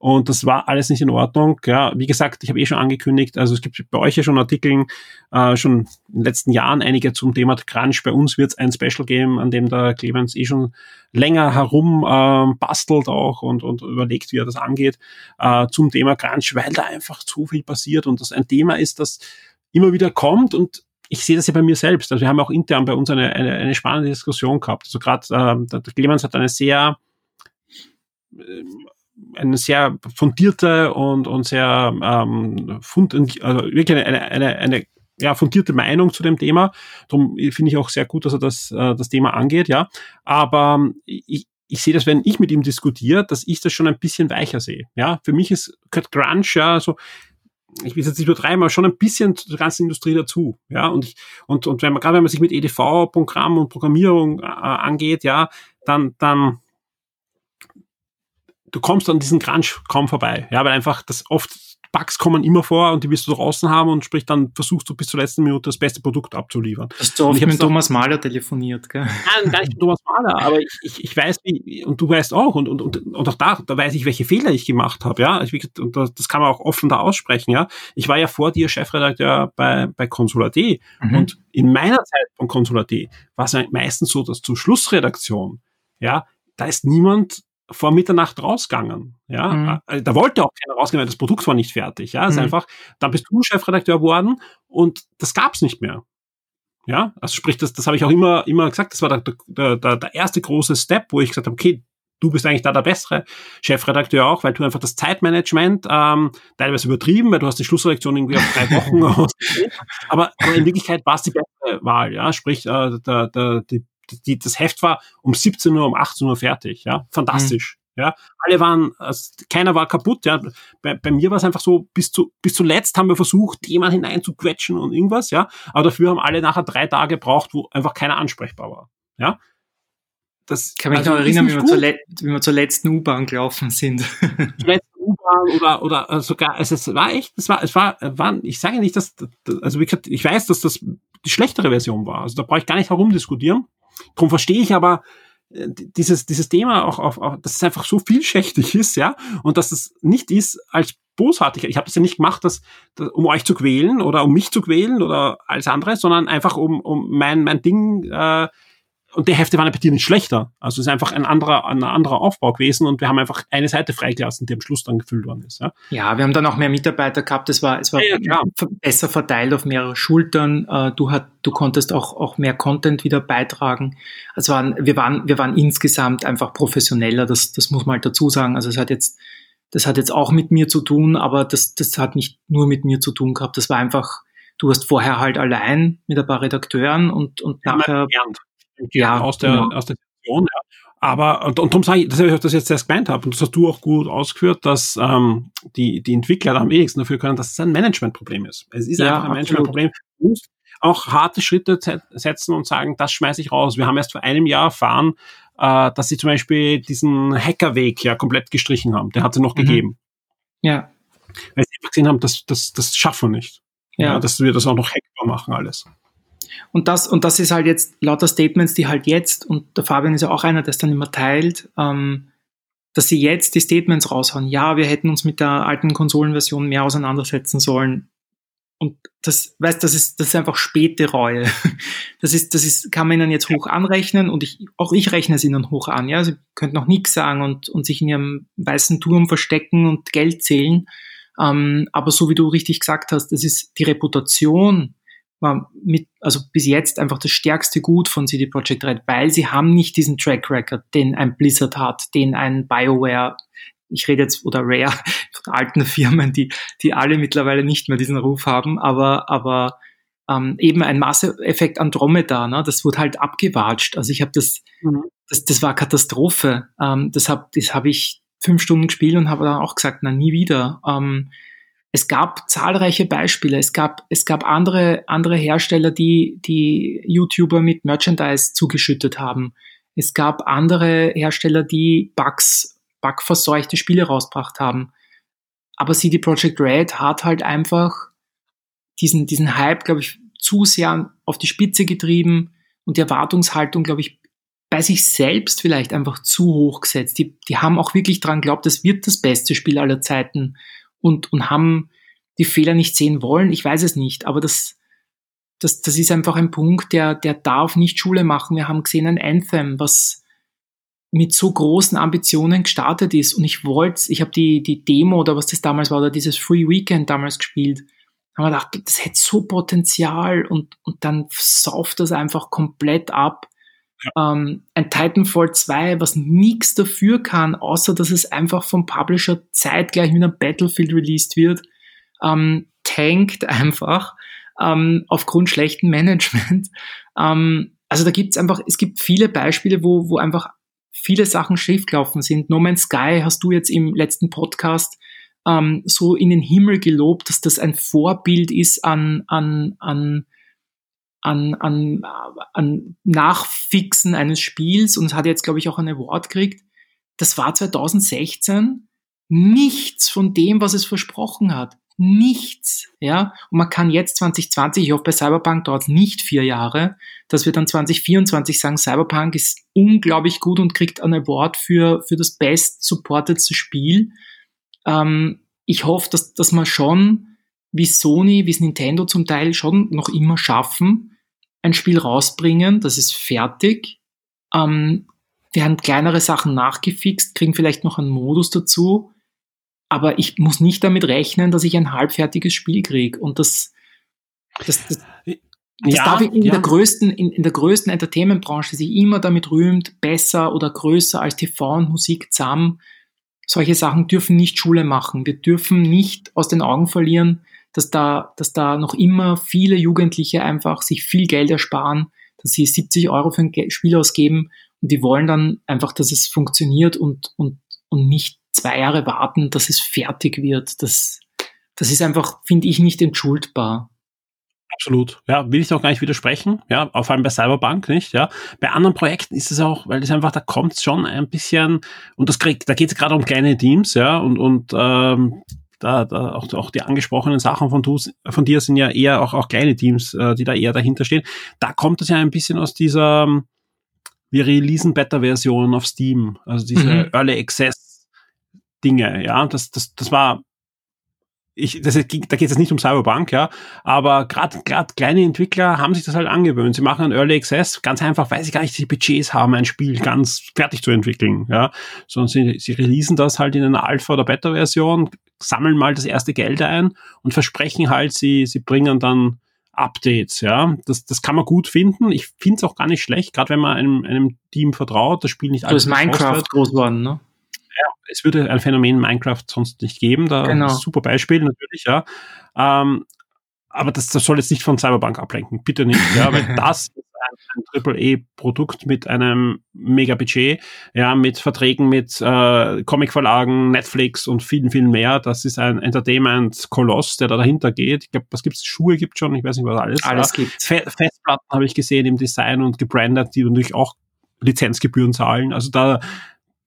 Und das war alles nicht in Ordnung. Ja, wie gesagt, ich habe eh schon angekündigt, also es gibt bei euch ja schon Artikeln, äh, schon in den letzten Jahren einige zum Thema Crunch. Bei uns wird es ein Special geben, an dem der Clemens eh schon länger herum äh, bastelt auch und, und überlegt, wie er das angeht, äh, zum Thema Crunch, weil da einfach zu viel passiert und das ein Thema ist, das immer wieder kommt und ich sehe das ja bei mir selbst. Also wir haben auch intern bei uns eine, eine, eine spannende Diskussion gehabt. Also gerade ähm, der Clemens hat eine sehr äh, eine sehr fundierte und, und sehr ähm, fund, also wirklich eine, eine, eine, ja, fundierte Meinung zu dem Thema. Darum finde ich auch sehr gut, dass er das, äh, das Thema angeht, ja. Aber ähm, ich, ich sehe das, wenn ich mit ihm diskutiere, dass ich das schon ein bisschen weicher sehe. Ja, für mich ist Kurt Grunge ja so, ich will jetzt nicht übertreiben, aber schon ein bisschen zur ganzen Industrie dazu. Ja, und ich, und, und wenn man, gerade wenn man sich mit EDV-Programm und Programmierung äh, angeht, ja, dann, dann, du kommst an diesen Crunch kaum vorbei. Ja, weil einfach das oft Bugs kommen immer vor und die wirst du draußen haben und sprich dann versuchst du bis zur letzten Minute das beste Produkt abzuliefern. Hast du oft mit Thomas Mahler telefoniert, gell? Nein, gar nicht mit Thomas Mahler, aber ich, ich, ich weiß, wie, und du weißt auch, und, und, und, und auch da, da weiß ich, welche Fehler ich gemacht habe, ja. Ich, und das, das kann man auch offen da aussprechen, ja. Ich war ja vor dir Chefredakteur bei, bei Consulat mhm. und in meiner Zeit von Consulat war es meistens so, dass zur Schlussredaktion, ja, da ist niemand vor Mitternacht rausgegangen. Ja, mhm. Äh, da wollte auch keiner rausgehen, weil das Produkt war nicht fertig. Ja, ist mhm. einfach, dann bist du Chefredakteur geworden und das gab's nicht mehr. Ja, also sprich, das, das habe ich auch immer, immer gesagt, das war der, der, der, der erste große Step, wo ich gesagt habe, okay, du bist eigentlich da der bessere Chefredakteur auch, weil du einfach das Zeitmanagement ähm, teilweise übertrieben, weil du hast die Schlussreaktion irgendwie auf drei Wochen aber, aber in Wirklichkeit war es die beste Wahl, ja, sprich, äh, der, der, die, die, das Heft war um 17 Uhr, um 18 Uhr fertig, ja, fantastisch. Mhm. Ja, alle waren, also keiner war kaputt. Ja, bei, bei mir war es einfach so, bis zu bis zuletzt haben wir versucht, jemanden hineinzuquetschen und irgendwas. Ja, aber dafür haben alle nachher drei Tage gebraucht, wo einfach keiner ansprechbar war. Ja, das ich kann mich also noch erinnern, wie wir, zur, wie wir zur letzten U-Bahn gelaufen sind. Zur letzten U-Bahn oder oder äh, sogar, also es war echt, es war, es war, war ich sage nicht, dass, also ich weiß, dass das die schlechtere Version war. Also da brauche ich gar nicht herumdiskutieren. Darum verstehe ich aber äh, dieses, dieses Thema auch, auch, auch, dass es einfach so vielschichtig ist, ja, und dass es nicht ist als bosartig. Ich habe das ja nicht gemacht, dass, dass, um euch zu quälen oder um mich zu quälen oder alles andere, sondern einfach um, um mein, mein Ding äh, und die Hefte waren bei dir nicht schlechter. Also es ist einfach ein anderer, ein anderer Aufbau gewesen und wir haben einfach eine Seite freigelassen, die am Schluss dann gefüllt worden ist. Ja, ja wir haben dann auch mehr Mitarbeiter gehabt. Es war, es war ja, ja, besser verteilt auf mehrere Schultern. Äh, du, hat, du konntest auch, auch mehr Content wieder beitragen. Also waren, wir, waren, wir waren insgesamt einfach professioneller. Das, das muss man halt dazu sagen. Also es hat jetzt, das hat jetzt auch mit mir zu tun, aber das, das hat nicht nur mit mir zu tun gehabt. Das war einfach, du hast vorher halt allein mit ein paar Redakteuren und, und nachher ja, aus der, genau. aus der Situation, ja. Aber, und, und darum sage ich, dass ich das jetzt erst gemeint habe, und das hast du auch gut ausgeführt, dass ähm, die, die Entwickler da am wenigsten dafür können, dass es ein Managementproblem ist. Es ist ja, einfach ein Managementproblem. Du musst auch harte Schritte setzen und sagen, das schmeiße ich raus. Wir haben erst vor einem Jahr erfahren, äh, dass sie zum Beispiel diesen Hackerweg ja komplett gestrichen haben. Der hat sie noch mhm. gegeben. Ja. Weil sie einfach gesehen haben, das, das, das schaffen wir nicht. Ja. ja. Dass wir das auch noch hackbar machen, alles. Und das, und das ist halt jetzt lauter Statements, die halt jetzt, und der Fabian ist ja auch einer, der es dann immer teilt, ähm, dass sie jetzt die Statements raushauen. Ja, wir hätten uns mit der alten Konsolenversion mehr auseinandersetzen sollen. Und das, weißt, das ist, das ist einfach späte Reue. Das ist, das ist, kann man ihnen jetzt hoch anrechnen und ich, auch ich rechne es ihnen hoch an. Ja, sie könnten noch nichts sagen und, und sich in ihrem weißen Turm verstecken und Geld zählen. Ähm, aber so wie du richtig gesagt hast, das ist die Reputation war mit, also bis jetzt einfach das stärkste Gut von CD Projekt Red, weil sie haben nicht diesen Track Record, den ein Blizzard hat, den ein BioWare, ich rede jetzt, oder Rare, von alten Firmen, die, die alle mittlerweile nicht mehr diesen Ruf haben, aber, aber ähm, eben ein Masseeffekt Andromeda, ne, das wurde halt abgewatscht. Also ich habe das, mhm. das, das war Katastrophe. Ähm, das habe das hab ich fünf Stunden gespielt und habe dann auch gesagt, na nie wieder. Ähm, es gab zahlreiche Beispiele. Es gab, es gab andere, andere Hersteller, die, die YouTuber mit Merchandise zugeschüttet haben. Es gab andere Hersteller, die Bugs, bugverseuchte Spiele rausgebracht haben. Aber CD Projekt Red hat halt einfach diesen, diesen Hype, glaube ich, zu sehr auf die Spitze getrieben und die Erwartungshaltung, glaube ich, bei sich selbst vielleicht einfach zu hoch gesetzt. Die, die haben auch wirklich dran geglaubt, das wird das beste Spiel aller Zeiten und, und haben die Fehler nicht sehen wollen. Ich weiß es nicht, aber das, das, das ist einfach ein Punkt, der, der darf nicht Schule machen. Wir haben gesehen ein Anthem, was mit so großen Ambitionen gestartet ist und ich wollte, ich habe die, die Demo oder was das damals war oder dieses Free Weekend damals gespielt, haben wir gedacht, das hätte so Potenzial und, und dann sauft das einfach komplett ab. Ähm, ein Titanfall 2, was nichts dafür kann, außer dass es einfach vom Publisher zeitgleich mit einem Battlefield released wird, ähm, tankt einfach. ähm, aufgrund schlechten Management. Ähm, also da gibt's einfach, es gibt viele Beispiele, wo, wo einfach viele Sachen schiefgelaufen sind. No Man's Sky hast du jetzt im letzten Podcast ähm, so in den Himmel gelobt, dass das ein Vorbild ist an, an, an, an, an, an Nachfixen eines Spiels und es hat jetzt, glaube ich, auch einen Award gekriegt. Das war 2016 nichts von dem, was es versprochen hat. Nichts, ja. Und man kann jetzt 2020, ich hoffe, bei Cyberpunk dauert es nicht vier Jahre, dass wir dann 2024 sagen, Cyberpunk ist unglaublich gut und kriegt einen Award für, für das best supportedste Spiel. Ähm, ich hoffe, dass, dass man schon, wie Sony, wie es Nintendo zum Teil schon noch immer schaffen, ein Spiel rausbringen, das ist fertig. Ähm, werden kleinere Sachen nachgefixt, kriegen vielleicht noch einen Modus dazu, aber ich muss nicht damit rechnen, dass ich ein halbfertiges Spiel kriege. Und das, das, das, das ja, darf ich in, ja. der größten, in, in der größten Entertainment-Branche, die sich immer damit rühmt, besser oder größer als TV und Musik zusammen. Solche Sachen dürfen nicht Schule machen. Wir dürfen nicht aus den Augen verlieren, dass da, dass da noch immer viele Jugendliche einfach sich viel Geld ersparen, dass sie 70 Euro für ein Spiel ausgeben und die wollen dann einfach, dass es funktioniert und, und, und nicht zwei Jahre warten, dass es fertig wird. Das, das ist einfach, finde ich, nicht entschuldbar. Absolut. Ja, will ich auch gar nicht widersprechen. Ja, vor allem bei Cyberbank nicht. Ja, bei anderen Projekten ist es auch, weil es einfach, da kommt es schon ein bisschen und das kriegt, da geht es gerade um kleine Teams. Ja, und und ähm, da, da auch, auch die angesprochenen Sachen von, du, von dir sind ja eher auch, auch kleine Teams, äh, die da eher dahinter stehen. Da kommt es ja ein bisschen aus dieser, wir releasen Beta-Versionen auf Steam, also diese mhm. Early Access Dinge, ja. Das, das, das war ich, das, da geht es nicht um Cyberpunk, ja, aber gerade gerade kleine Entwickler haben sich das halt angewöhnt. Sie machen ein Early Access, ganz einfach, weil sie gar nicht die Budgets haben, ein Spiel ganz fertig zu entwickeln, ja, sondern sie, sie releasen das halt in einer Alpha- oder Beta-Version, sammeln mal das erste Geld ein und versprechen halt, sie, sie bringen dann Updates, ja. Das, das kann man gut finden. Ich finde es auch gar nicht schlecht, gerade wenn man einem, einem Team vertraut, das Spiel nicht alles. Du ist Minecraft groß geworden, ne? Es würde ein Phänomen Minecraft sonst nicht geben. Da genau. super Beispiel natürlich, ja. Ähm, aber das, das soll jetzt nicht von Cyberpunk ablenken. Bitte nicht, ja, weil das ist ein, ein AAA-Produkt mit einem mega Budget, ja, mit Verträgen mit äh, Comic-Verlagen, Netflix und vielen, vielen mehr. Das ist ein Entertainment-Koloss, der da dahinter geht. Ich glaube, was gibt's? Schuhe gibt schon, ich weiß nicht, was alles. Alles ja. gibt. Festplatten habe ich gesehen im Design und gebrandet, die natürlich auch Lizenzgebühren zahlen. Also da,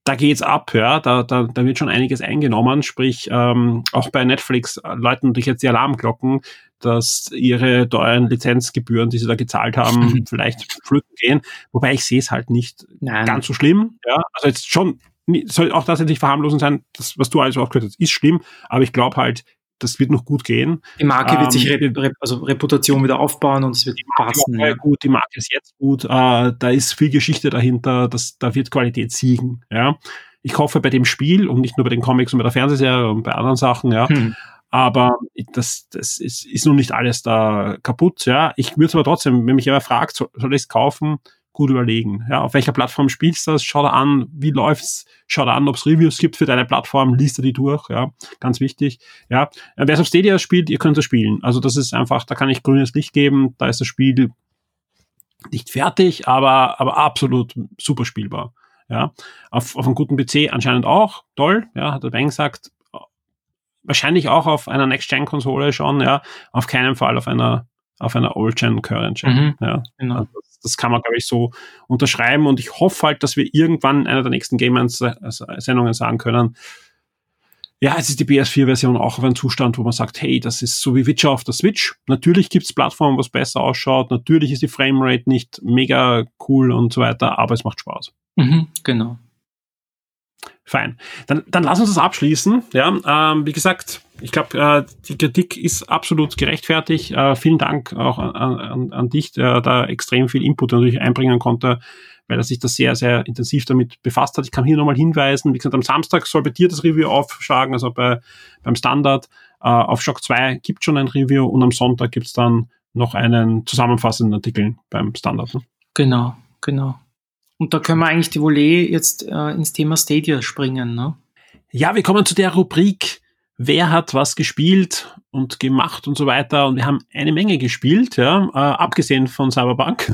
da geht's ab, ja, da, da, da wird schon einiges eingenommen, sprich ähm, auch bei Netflix läuten natürlich jetzt die Alarmglocken, dass ihre teuren Lizenzgebühren, die sie da gezahlt haben, vielleicht flöten gehen, wobei ich sehe es halt nicht Nein. ganz so schlimm, ja, also jetzt schon soll auch das jetzt nicht verharmlosen sein, das, was du alles aufgehört hast, ist schlimm, aber ich glaube halt, das wird noch gut gehen. Die Marke wird sich ähm, Re Re also Reputation wieder aufbauen und es wird passen. Ja. Gut, die Marke ist jetzt gut, äh, da ist viel Geschichte dahinter, das, da wird Qualität siegen. Ja. Ich hoffe bei dem Spiel und nicht nur bei den Comics und bei der Fernsehserie und bei anderen Sachen, ja. Hm. Aber das, das ist, ist nun nicht alles da kaputt, ja. Ich würde aber trotzdem, wenn mich jemand fragt, soll, soll ich es kaufen? Gut überlegen. Ja, auf welcher Plattform spielst du das? Schau da an, wie läuft's? Schau da an, ob es Reviews gibt für deine Plattform, liest du die durch, ja, ganz wichtig. Ja, wer es auf Stadia spielt, ihr könnt es spielen. Also das ist einfach, da kann ich grünes Licht geben, da ist das Spiel nicht fertig, aber, aber absolut super spielbar. Ja, auf, auf einem guten PC anscheinend auch, toll, ja, hat der Ben gesagt, wahrscheinlich auch auf einer Next-Gen-Konsole schon, ja, auf keinen Fall auf einer auf einer Old-Gen, Current-Gen. Mhm, ja. Genau. Also das kann man, glaube ich, so unterschreiben. Und ich hoffe halt, dass wir irgendwann in einer der nächsten Game-Sendungen sagen können, ja, es ist die PS4-Version auch auf einem Zustand, wo man sagt, hey, das ist so wie Witcher auf der Switch. Natürlich gibt's Plattformen, wo es besser ausschaut. Natürlich ist die Framerate nicht mega cool und so weiter, aber es macht Spaß. Mhm, genau. Fein. Dann, dann lass uns das abschließen. Ja, ähm, wie gesagt, ich glaube, äh, die Kritik ist absolut gerechtfertigt. Äh, vielen Dank auch an, an, an dich, der da extrem viel Input natürlich einbringen konnte, weil er sich da sehr, sehr intensiv damit befasst hat. Ich kann hier nochmal hinweisen, wie gesagt, am Samstag soll bei dir das Review aufschlagen, also bei, beim Standard. Äh, auf Shock 2 gibt schon ein Review und am Sonntag gibt's dann noch einen zusammenfassenden Artikel beim Standard. Ne? Genau, genau. Und da können wir eigentlich die Volley jetzt äh, ins Thema Stadia springen, ne? Ja, wir kommen zu der Rubrik wer hat was gespielt und gemacht und so weiter. Und wir haben eine Menge gespielt, ja, äh, abgesehen von Cyberpunk.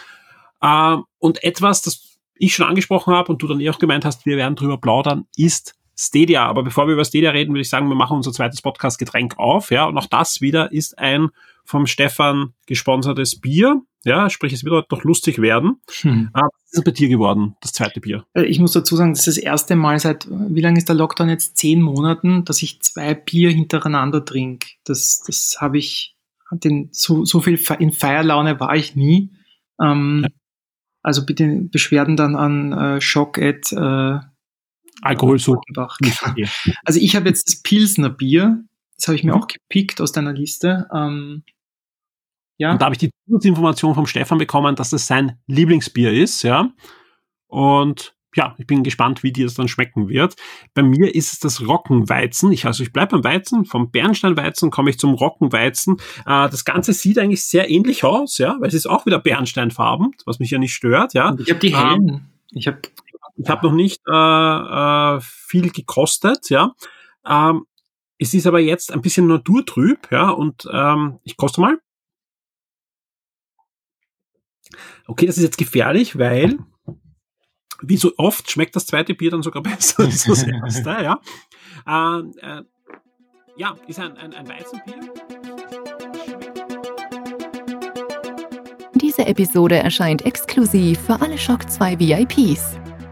äh, und etwas, das ich schon angesprochen habe und du dann eh auch gemeint hast, wir werden drüber plaudern, ist Stadia. Aber bevor wir über Stadia reden, würde ich sagen, wir machen unser zweites Podcast-Getränk auf. Ja, und auch das wieder ist ein vom Stefan gesponsertes Bier. Ja, sprich, es wird doch lustig werden. Hm. Aber was ist bei dir geworden, das zweite Bier? Äh, ich muss dazu sagen, das ist das erste Mal seit, wie lange ist der Lockdown jetzt? Zehn Monaten, dass ich zwei Bier hintereinander trinke. Das, das habe ich, den, so, so viel in Feierlaune war ich nie. Ähm, ja. Also bitte Beschwerden dann an äh, schock at äh, Alkoholsucht. Also ich habe jetzt das Pilsner Bier. Das habe ich mir mhm. auch gepickt aus deiner Liste. Ähm, ja. Und da habe ich die Zusatzinformation vom Stefan bekommen, dass das sein Lieblingsbier ist, ja. Und ja, ich bin gespannt, wie dir das dann schmecken wird. Bei mir ist es das Rockenweizen. Ich, also ich bleibe beim Weizen. Vom Bernsteinweizen komme ich zum Rockenweizen. Äh, das Ganze sieht eigentlich sehr ähnlich aus, ja, weil es ist auch wieder Bernsteinfarben, was mich ja nicht stört, ja. Ich habe die hellen. Ähm, ich habe ich hab noch nicht äh, äh, viel gekostet, ja. Ähm, es ist aber jetzt ein bisschen naturtrüb, ja, und ähm, ich koste mal. Okay, das ist jetzt gefährlich, weil wie so oft schmeckt das zweite Bier dann sogar besser als das erste, ja. Äh, äh, ja, ist ein, ein, ein Weizenbier. Diese Episode erscheint exklusiv für alle Shock 2 VIPs.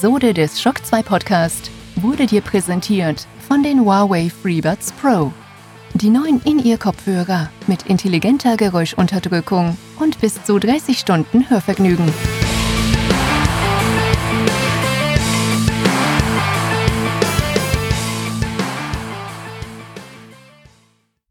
Episode des Shock 2 Podcast wurde dir präsentiert von den Huawei FreeBuds Pro. Die neuen In-Ear-Kopfhörer mit intelligenter Geräuschunterdrückung und bis zu 30 Stunden Hörvergnügen.